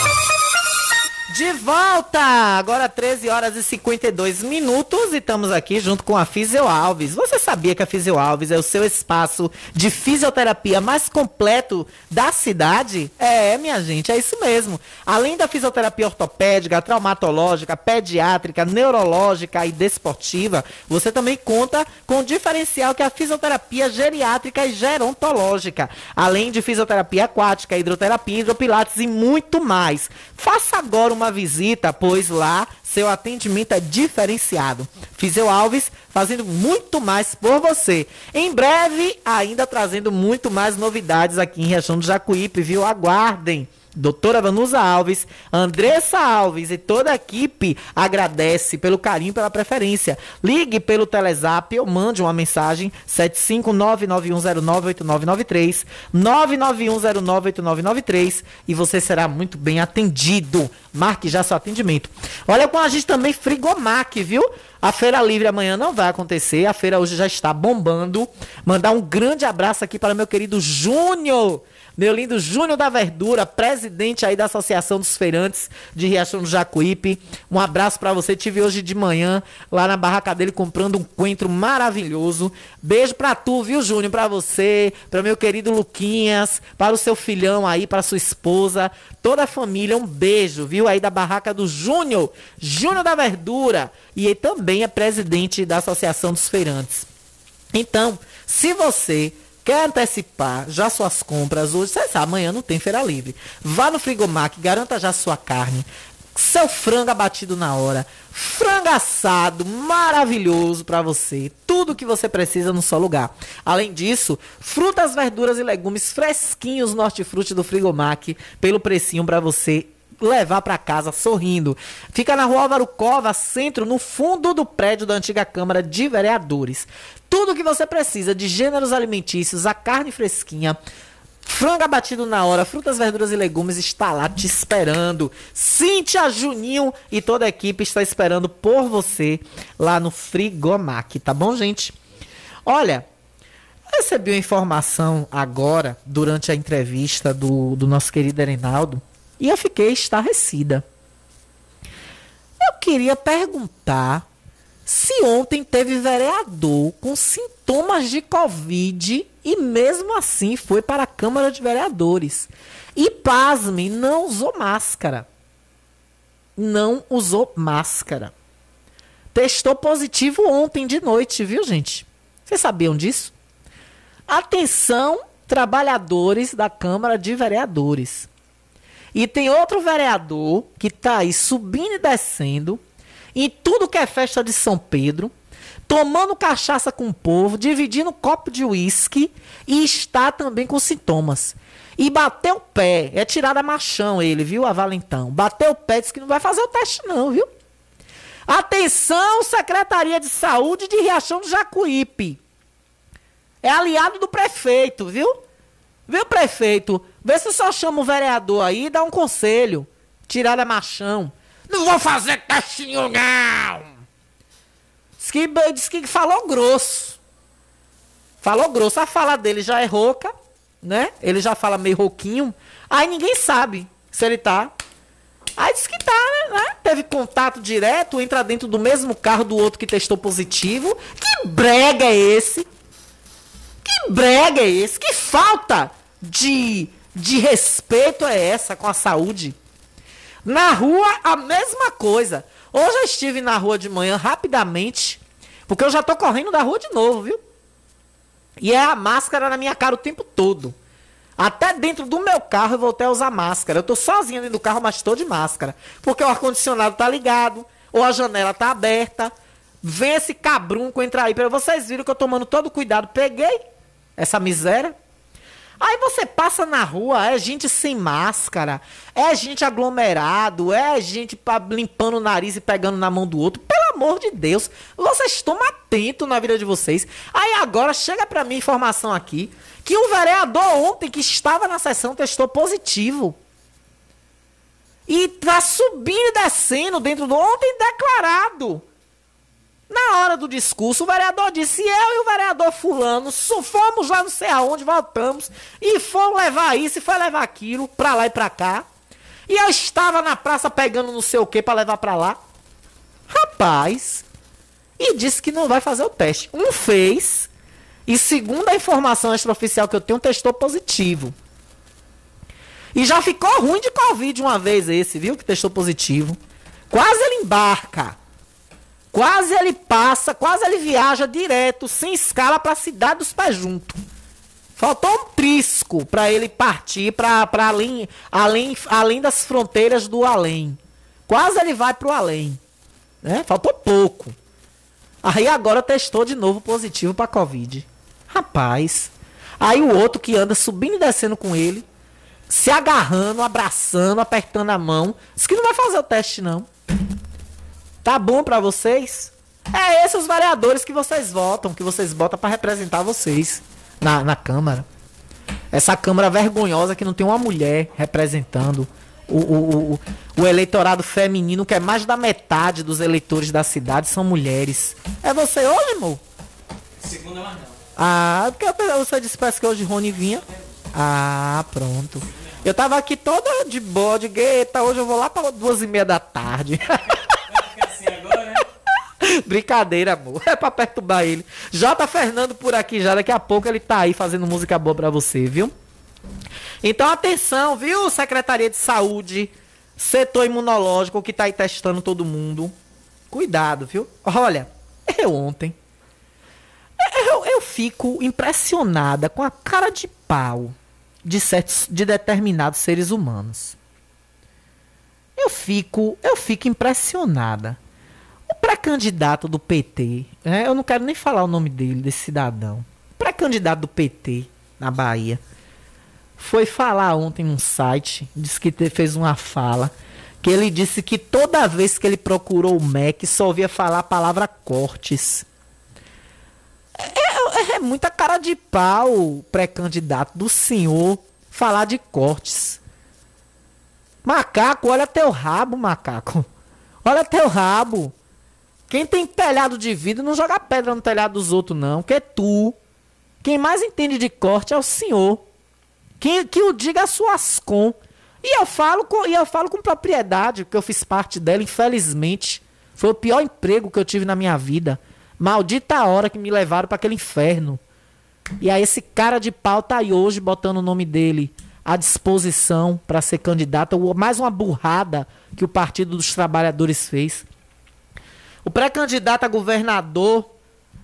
De volta! Agora 13 horas e 52 minutos e estamos aqui junto com a Fisio Alves. Você sabia que a Fisio Alves é o seu espaço de fisioterapia mais completo da cidade? É, minha gente, é isso mesmo. Além da fisioterapia ortopédica, traumatológica, pediátrica, neurológica e desportiva, você também conta com o diferencial que é a fisioterapia geriátrica e gerontológica, além de fisioterapia aquática, hidroterapia, hidropilates e muito mais. Faça agora uma visita, pois lá seu atendimento é diferenciado. Fiseu Alves fazendo muito mais por você. Em breve, ainda trazendo muito mais novidades aqui em Região do Jacuípe, viu? Aguardem. Doutora Vanusa Alves, Andressa Alves e toda a equipe agradece pelo carinho, pela preferência. Ligue pelo Telezap ou mande uma mensagem 75991098993, 991098993 e você será muito bem atendido. Marque já seu atendimento. Olha com a gente também Frigomac, viu? A feira livre amanhã não vai acontecer, a feira hoje já está bombando. Mandar um grande abraço aqui para meu querido Júnior Meu lindo Júnior da Verdura, presidente aí da Associação dos Feirantes de Riachão do Jacuípe. Um abraço para você. Tive hoje de manhã lá na barraca dele comprando um coentro maravilhoso. Beijo pra tu, viu, Júnior? Pra você, para meu querido Luquinhas, para o seu filhão aí, para sua esposa, toda a família. Um beijo, viu? Aí da barraca do Júnior, Júnior da Verdura. E ele também é presidente da Associação dos Feirantes. Então, se você Quer antecipar já suas compras hoje? Você sabe, amanhã não tem feira livre. Vá no Frigomac, garanta já sua carne. Seu frango abatido na hora. Frango assado, maravilhoso para você. Tudo que você precisa no só lugar. Além disso, frutas, verduras e legumes fresquinhos no hortifruti do Frigomac. Pelo precinho para você levar para casa sorrindo. Fica na rua Álvaro Cova, centro, no fundo do prédio da antiga Câmara de Vereadores. Tudo que você precisa de gêneros alimentícios, a carne fresquinha, frango abatido na hora, frutas, verduras e legumes está lá te esperando. Cíntia, Juninho e toda a equipe está esperando por você lá no Frigomac, tá bom, gente? Olha, recebi uma informação agora, durante a entrevista do, do nosso querido Reinaldo, e eu fiquei estarrecida. Eu queria perguntar se ontem teve vereador com sintomas de Covid e mesmo assim foi para a Câmara de Vereadores. E pasme, não usou máscara. Não usou máscara. Testou positivo ontem de noite, viu, gente? Vocês sabiam disso? Atenção, trabalhadores da Câmara de Vereadores. E tem outro vereador que está aí subindo e descendo em tudo que é festa de São Pedro, tomando cachaça com o povo, dividindo copo de uísque e está também com sintomas. E bateu o pé, é tirada a machão ele, viu, a Valentão. Bateu o pé, disse que não vai fazer o teste não, viu? Atenção, Secretaria de Saúde de Riachão do Jacuípe. É aliado do prefeito, viu? Viu, prefeito? Vê se só chama o vereador aí e dá um conselho. Tirada a machão. Não vou fazer testinho, não! Diz que, diz que falou grosso. Falou grosso. A fala dele já é rouca, né? Ele já fala meio rouquinho. Aí ninguém sabe se ele tá. Aí diz que tá, né? Teve contato direto, entra dentro do mesmo carro do outro que testou positivo. Que brega é esse? Que brega é esse? Que falta de, de respeito é essa com a saúde? Na rua, a mesma coisa. Hoje eu estive na rua de manhã rapidamente, porque eu já tô correndo da rua de novo, viu? E é a máscara na minha cara o tempo todo. Até dentro do meu carro eu voltei a usar máscara. Eu tô sozinha dentro do carro, mas estou de máscara. Porque o ar-condicionado tá ligado, ou a janela tá aberta. Vem esse cabrunco entrar aí. Vocês viram que eu tomando todo cuidado. Peguei essa miséria. Aí você passa na rua, é gente sem máscara, é gente aglomerado, é gente limpando o nariz e pegando na mão do outro. Pelo amor de Deus, vocês estão atento na vida de vocês. Aí agora chega para mim informação aqui que um vereador ontem que estava na sessão testou positivo. E tá subindo e descendo dentro do ontem declarado. Na hora do discurso, o vereador disse: eu e o vereador Fulano fomos lá não sei aonde, voltamos, e fomos levar isso e foi levar aquilo pra lá e pra cá. E eu estava na praça pegando não sei o que pra levar pra lá. Rapaz, e disse que não vai fazer o teste. Um fez, e segundo a informação extraoficial que eu tenho, testou positivo. E já ficou ruim de Covid uma vez esse, viu? Que testou positivo. Quase ele embarca. Quase ele passa, quase ele viaja direto, sem escala, para a cidade dos pés juntos. Faltou um trisco para ele partir para além, além, além das fronteiras do além. Quase ele vai para o além. Né? Faltou pouco. Aí agora testou de novo positivo para Covid. Rapaz. Aí o outro que anda subindo e descendo com ele, se agarrando, abraçando, apertando a mão, disse que não vai fazer o teste não. Tá bom para vocês? É esses os vereadores que vocês votam, que vocês votam para representar vocês na, na Câmara. Essa Câmara vergonhosa que não tem uma mulher representando o, o, o, o eleitorado feminino, que é mais da metade dos eleitores da cidade, são mulheres. É você hoje, amor? Segunda, mas não. Ah, porque você disse parece que hoje Rony vinha. Ah, pronto. Eu tava aqui toda de bode, gueta. Hoje eu vou lá para duas e meia da tarde. Brincadeira, amor. É pra perturbar ele. J. Fernando por aqui já. Daqui a pouco ele tá aí fazendo música boa pra você, viu? Então, atenção, viu? Secretaria de Saúde, setor imunológico que tá aí testando todo mundo. Cuidado, viu? Olha, eu ontem. Eu, eu fico impressionada com a cara de pau de, certos, de determinados seres humanos. Eu fico, eu fico impressionada. Pré-candidato do PT, né, eu não quero nem falar o nome dele, desse cidadão. Pré-candidato do PT na Bahia foi falar ontem num site, disse que fez uma fala, que ele disse que toda vez que ele procurou o MEC só ouvia falar a palavra cortes. É, é, é muita cara de pau, pré-candidato do senhor, falar de cortes. Macaco, olha teu rabo, macaco. Olha teu rabo. Quem tem telhado de vidro não joga pedra no telhado dos outros, não, que é tu. Quem mais entende de corte é o senhor. Que, que o diga a suas com. E eu falo com, e eu falo com propriedade, porque eu fiz parte dela, infelizmente. Foi o pior emprego que eu tive na minha vida. Maldita hora que me levaram para aquele inferno. E aí esse cara de pau tá aí hoje botando o nome dele à disposição para ser candidato. Mais uma burrada que o Partido dos Trabalhadores fez. O pré-candidato a governador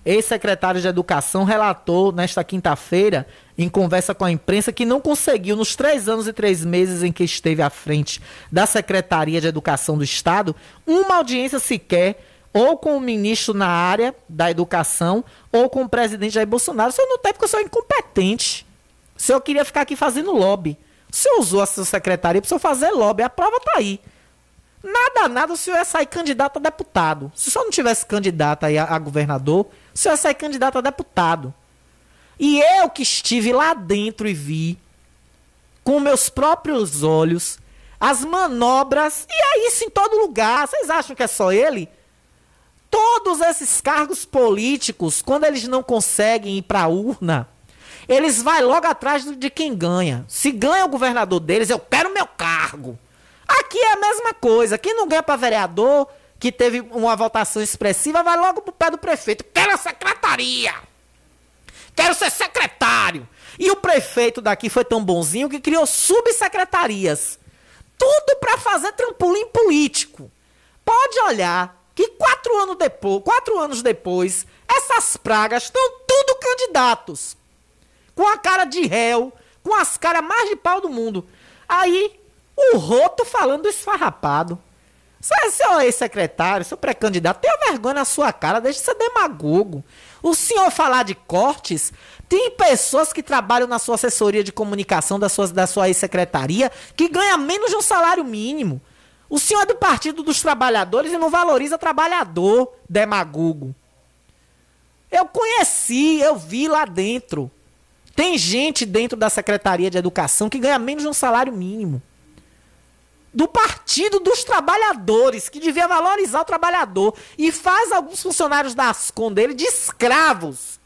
ex-secretário de Educação, relatou nesta quinta-feira, em conversa com a imprensa, que não conseguiu, nos três anos e três meses em que esteve à frente da Secretaria de Educação do Estado, uma audiência sequer, ou com o ministro na área da educação, ou com o presidente Jair Bolsonaro. O senhor não tem porque o senhor é incompetente. O senhor queria ficar aqui fazendo lobby. O senhor usou a sua secretaria para o senhor fazer lobby. A prova está aí. Nada, nada, o senhor ia sair candidato a deputado. Se o senhor não tivesse candidato a, a governador, o senhor ia sair candidato a deputado. E eu que estive lá dentro e vi, com meus próprios olhos, as manobras, e é isso em todo lugar. Vocês acham que é só ele? Todos esses cargos políticos, quando eles não conseguem ir para a urna, eles vão logo atrás de quem ganha. Se ganha o governador deles, eu quero meu cargo. Aqui é a mesma coisa. Quem não ganha para vereador, que teve uma votação expressiva, vai logo pro pé do prefeito. Quero a secretaria! Quero ser secretário! E o prefeito daqui foi tão bonzinho que criou subsecretarias. Tudo para fazer trampolim político. Pode olhar que quatro anos depois, quatro anos depois, essas pragas estão tudo candidatos. Com a cara de réu, com as caras mais de pau do mundo. Aí, o Roto falando esfarrapado. Seu ex-secretário, seu pré-candidato, tenha vergonha na sua cara, deixe de ser demagogo. O senhor falar de cortes, tem pessoas que trabalham na sua assessoria de comunicação da sua, da sua ex-secretaria que ganha menos de um salário mínimo. O senhor é do Partido dos Trabalhadores e não valoriza trabalhador, demagogo. Eu conheci, eu vi lá dentro. Tem gente dentro da Secretaria de Educação que ganha menos de um salário mínimo do Partido dos Trabalhadores, que devia valorizar o trabalhador, e faz alguns funcionários da Ascom dele de escravos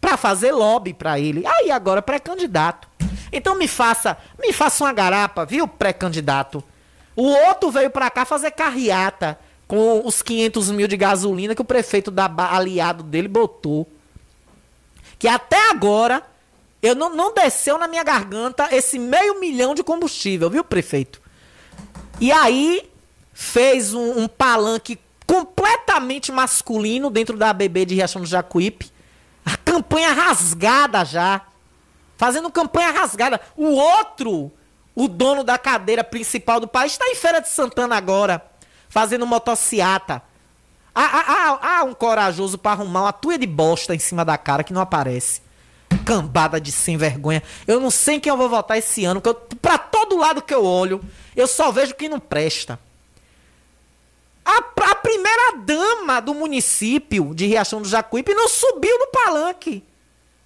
para fazer lobby para ele. Aí agora pré-candidato. Então me faça, me faça uma garapa, viu, pré-candidato. O outro veio para cá fazer carreata com os 500 mil de gasolina que o prefeito da aliado dele botou. Que até agora eu não, não desceu na minha garganta esse meio milhão de combustível, viu, prefeito? E aí fez um, um palanque completamente masculino dentro da ABB de Riachão do Jacuípe. A campanha rasgada já. Fazendo campanha rasgada. O outro, o dono da cadeira principal do país, está em Feira de Santana agora, fazendo motociata. Há, um corajoso para arrumar uma tuia de bosta em cima da cara que não aparece. Cambada de sem vergonha. Eu não sei quem eu vou votar esse ano, que eu, pra todo lado que eu olho, eu só vejo quem não presta. A, a primeira dama do município de Riachão do Jacuípe não subiu no palanque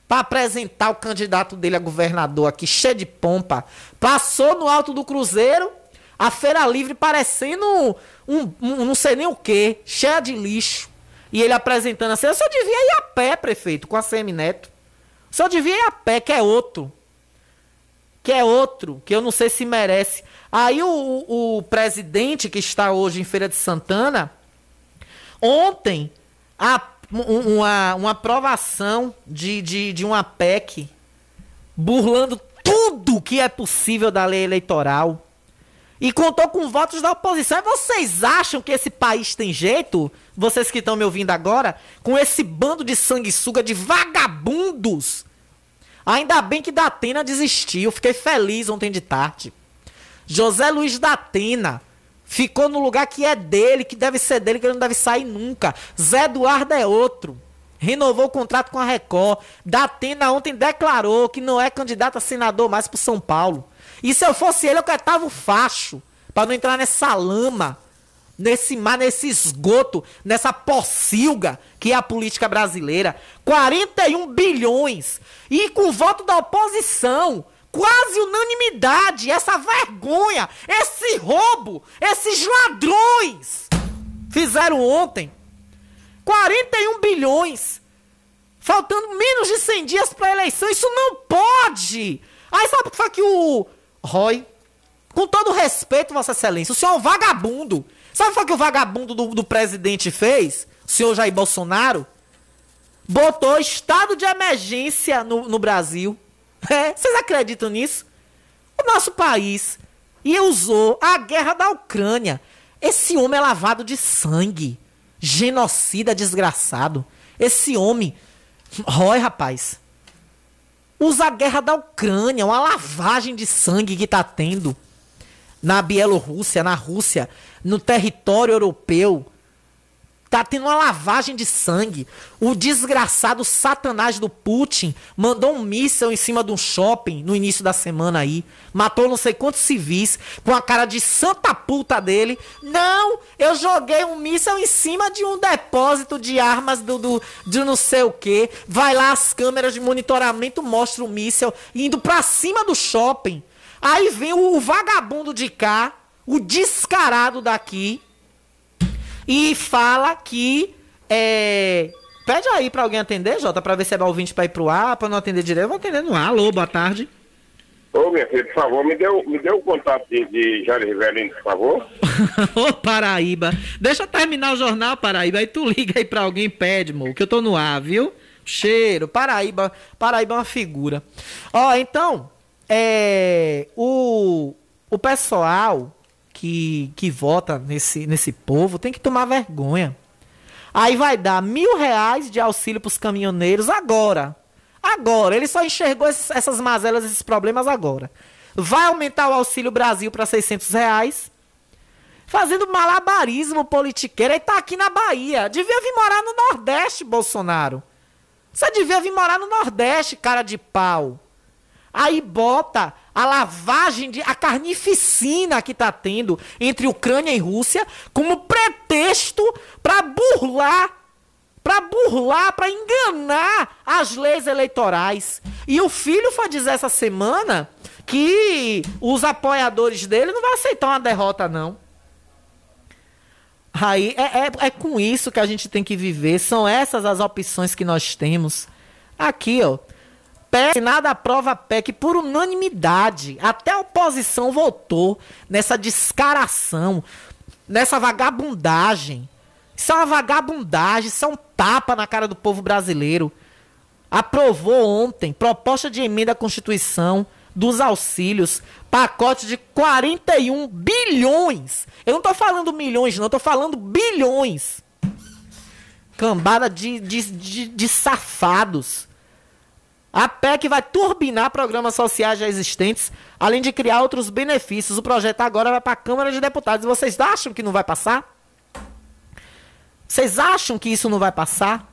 para apresentar o candidato dele a governador aqui, cheio de pompa. Passou no alto do Cruzeiro, a Feira Livre parecendo um, um, um não sei nem o que, cheia de lixo. E ele apresentando assim, eu só devia ir a pé, prefeito, com a Semineto. Só devia ir a pé, que é outro. Que é outro, que eu não sei se merece. Aí o, o presidente que está hoje em Feira de Santana, ontem, a, uma, uma aprovação de, de, de uma PEC burlando tudo que é possível da lei eleitoral. E contou com votos da oposição. Vocês acham que esse país tem jeito? Vocês que estão me ouvindo agora, com esse bando de sanguessuga de vagabundos. Ainda bem que Datena desistiu. Fiquei feliz ontem de tarde. José Luiz Datena ficou no lugar que é dele, que deve ser dele, que ele não deve sair nunca. Zé Eduardo é outro. Renovou o contrato com a Record. Datena ontem declarou que não é candidato a senador mais pro São Paulo. E se eu fosse ele, eu catava o facho. Pra não entrar nessa lama, nesse mar, nesse esgoto, nessa pocilga que é a política brasileira. 41 bilhões. E com o voto da oposição. Quase unanimidade. Essa vergonha. Esse roubo. Esses ladrões. Fizeram ontem 41 bilhões. Faltando menos de 100 dias para a eleição. Isso não pode. Aí sabe o que foi que o Roy, com todo respeito, Vossa Excelência, o senhor é um vagabundo. Sabe o que o vagabundo do, do presidente fez? O senhor Jair Bolsonaro? Botou estado de emergência no, no Brasil. É, vocês acreditam nisso? O nosso país. E usou a guerra da Ucrânia. Esse homem é lavado de sangue genocida desgraçado. Esse homem, Roy, rapaz, usa a guerra da Ucrânia, uma lavagem de sangue que tá tendo na Bielorrússia, na Rússia, no território europeu. Tá tendo uma lavagem de sangue. O desgraçado satanás do Putin mandou um míssel em cima de um shopping no início da semana aí. Matou não sei quantos civis com a cara de santa puta dele. Não, eu joguei um míssel em cima de um depósito de armas do, do de não sei o que. Vai lá as câmeras de monitoramento mostram o míssel indo pra cima do shopping. Aí vem o, o vagabundo de cá, o descarado daqui e fala que. É... Pede aí pra alguém atender, Jota, pra ver se é ouvinte pra ir pro ar, pra não atender direto. Eu vou atender no ar. Alô, boa tarde. Ô, minha filha, por favor, me dê, me dê o contato de, de Jair Rivelino, por favor. Ô, Paraíba. Deixa eu terminar o jornal, Paraíba. Aí tu liga aí pra alguém e pede, mo, que eu tô no ar, viu? Cheiro. Paraíba. Paraíba é uma figura. Ó, então, é. O, o pessoal que, que vota nesse, nesse povo tem que tomar vergonha. Aí vai dar mil reais de auxílio para os caminhoneiros agora. Agora. Ele só enxergou esses, essas mazelas, esses problemas agora. Vai aumentar o Auxílio Brasil para 600 reais. Fazendo malabarismo politiqueiro. Ele tá aqui na Bahia. Devia vir morar no Nordeste, Bolsonaro. Você devia vir morar no Nordeste, cara de pau. Aí bota a lavagem, de, a carnificina que está tendo entre Ucrânia e Rússia como pretexto para burlar, para burlar, para enganar as leis eleitorais. E o filho foi dizer essa semana que os apoiadores dele não vão aceitar uma derrota, não. Aí é, é, é com isso que a gente tem que viver. São essas as opções que nós temos. Aqui, ó. PEC, nada aprova a PEC por unanimidade. Até a oposição votou nessa descaração, nessa vagabundagem. Isso é uma vagabundagem, isso é um tapa na cara do povo brasileiro. Aprovou ontem proposta de emenda à Constituição dos auxílios, pacote de 41 bilhões. Eu não tô falando milhões, não, eu tô falando bilhões. Cambada de, de, de, de safados. A PEC vai turbinar programas sociais já existentes, além de criar outros benefícios. O projeto agora vai para a Câmara de Deputados. Vocês acham que não vai passar? Vocês acham que isso não vai passar?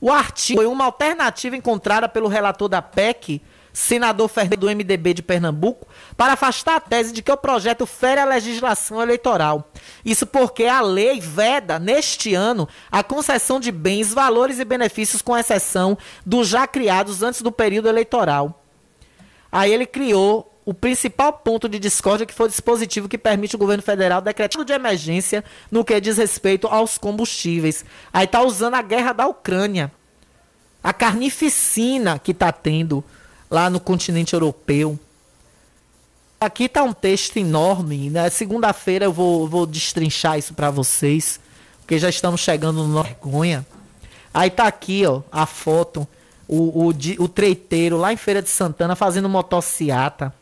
O artigo foi uma alternativa encontrada pelo relator da PEC senador Fernando do MDB de Pernambuco, para afastar a tese de que o projeto fere a legislação eleitoral. Isso porque a lei veda, neste ano, a concessão de bens, valores e benefícios, com exceção dos já criados antes do período eleitoral. Aí ele criou o principal ponto de discórdia, que foi o dispositivo que permite o governo federal decretar de emergência no que diz respeito aos combustíveis. Aí está usando a guerra da Ucrânia, a carnificina que está tendo lá no continente europeu. Aqui tá um texto enorme, né? Segunda-feira eu vou, vou destrinchar isso para vocês, porque já estamos chegando no vergonha. Aí tá aqui, ó, a foto, o, o, o treiteiro lá em Feira de Santana fazendo motociata.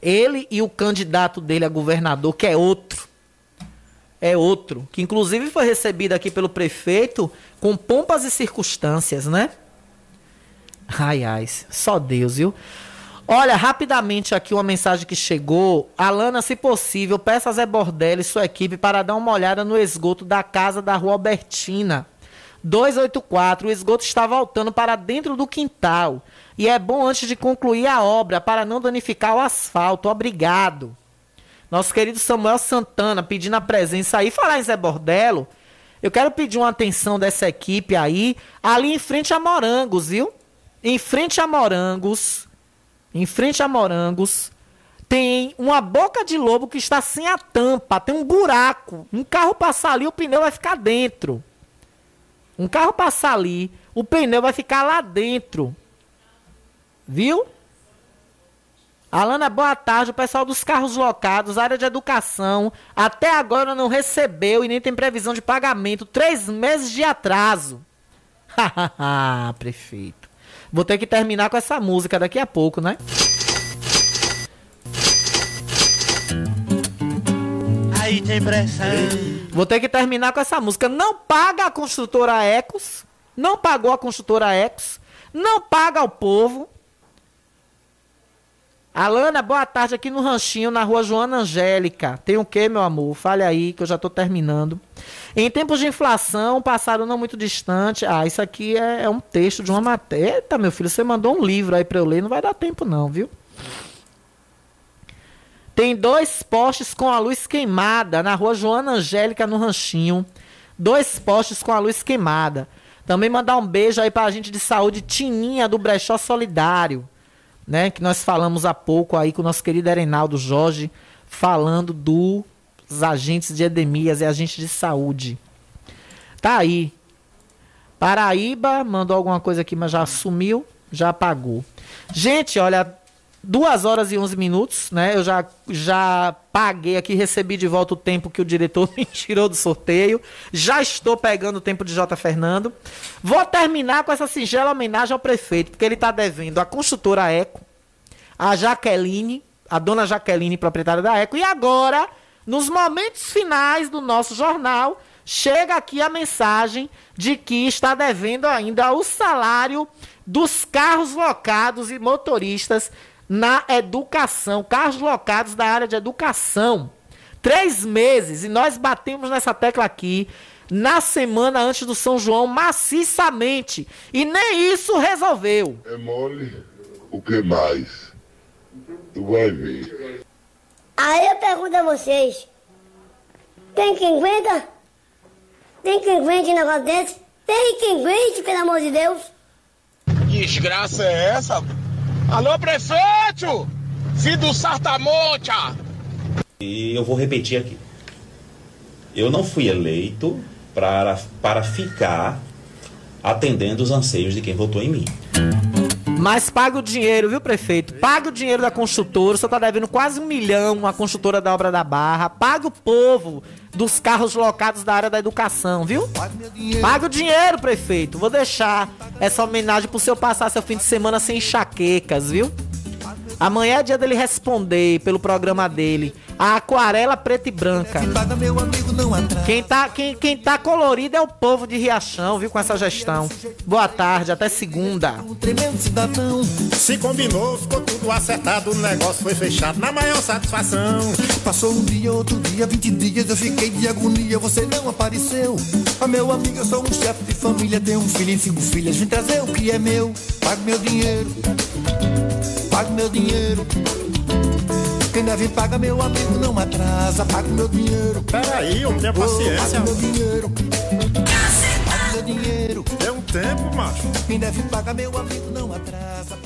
Ele e o candidato dele a governador, que é outro. É outro, que inclusive foi recebido aqui pelo prefeito com pompas e circunstâncias, né? Ai, ai, só Deus, viu? Olha, rapidamente aqui uma mensagem que chegou. Alana, se possível, peça a Zé Bordelli e sua equipe para dar uma olhada no esgoto da casa da rua Albertina. 284, o esgoto está voltando para dentro do quintal. E é bom antes de concluir a obra para não danificar o asfalto. Obrigado. Nosso querido Samuel Santana pedindo a presença aí. Falar em Zé Bordelo, eu quero pedir uma atenção dessa equipe aí, ali em frente a Morangos, viu? Em frente a Morangos, em frente a Morangos, tem uma boca de lobo que está sem a tampa, tem um buraco. Um carro passar ali, o pneu vai ficar dentro. Um carro passar ali, o pneu vai ficar lá dentro. Viu? Alana, boa tarde. O pessoal dos carros locados, área de educação, até agora não recebeu e nem tem previsão de pagamento. Três meses de atraso. Hahaha, prefeito. Vou ter que terminar com essa música daqui a pouco, né? Aí tem pressão. Vou ter que terminar com essa música. Não paga a construtora Ecos. Não pagou a construtora Ecos. Não paga ao povo. Alana, boa tarde aqui no Ranchinho, na rua Joana Angélica. Tem o que, meu amor? Fale aí, que eu já tô terminando. Em tempos de inflação, passado não muito distante. Ah, isso aqui é, é um texto de uma matéria. Eita, meu filho, você mandou um livro aí pra eu ler, não vai dar tempo não, viu? Tem dois postes com a luz queimada na rua Joana Angélica, no Ranchinho. Dois postes com a luz queimada. Também mandar um beijo aí pra gente de saúde, Tininha, do Brechó Solidário. Né, que nós falamos há pouco aí com o nosso querido Erenaldo Jorge, falando dos agentes de edemias e agentes de saúde. Tá aí. Paraíba mandou alguma coisa aqui, mas já sumiu, já apagou. Gente, olha, duas horas e 11 minutos, né? Eu já, já paguei aqui, recebi de volta o tempo que o diretor me tirou do sorteio. Já estou pegando o tempo de J. Fernando. Vou terminar com essa singela homenagem ao prefeito, porque ele está devendo a construtora Eco, a Jaqueline, a dona Jaqueline, proprietária da Eco, e agora, nos momentos finais do nosso jornal, chega aqui a mensagem de que está devendo ainda o salário dos carros locados e motoristas na educação, carros locados da área de educação. Três meses, e nós batemos nessa tecla aqui na semana antes do São João maciçamente. E nem isso resolveu. É mole, o que mais? Tu vai ver. Aí eu pergunto a vocês: tem quem aguenta? Tem quem aguente um negócio desse? Tem quem aguente, pelo amor de Deus? Que desgraça é essa? Alô, prefeito! Filho do Sartamonte! E eu vou repetir aqui. Eu não fui eleito para, para ficar atendendo os anseios de quem votou em mim. Mas paga o dinheiro, viu, prefeito? Paga o dinheiro da construtora. O senhor tá devendo quase um milhão a construtora da obra da Barra. Paga o povo dos carros locados da área da educação, viu? Paga o dinheiro, prefeito. Vou deixar essa homenagem pro senhor passar seu fim de semana sem enxaquecas, viu? Amanhã é dia dele responder pelo programa dele. A aquarela preta e branca. Quem tá, quem, quem tá colorido é o povo de Riachão, viu, com essa gestão. Boa tarde, até segunda. Tremendo cidadão. Se combinou, ficou tudo acertado. O negócio foi fechado na maior satisfação. Passou um dia, outro dia, 20 dias. Eu fiquei de agonia, você não apareceu. Ah, meu amigo, eu sou um chefe de família. Tenho um filho e cinco filhas. Vim trazer o que é meu. Pague meu dinheiro. Pague meu dinheiro. Quem deve paga meu amigo, não atrasa. Pague meu dinheiro. Peraí, homem, tenha paciência. Pague meu dinheiro. Pague meu dinheiro. Dê um tempo, macho. Quem deve paga meu amigo, não atrasa.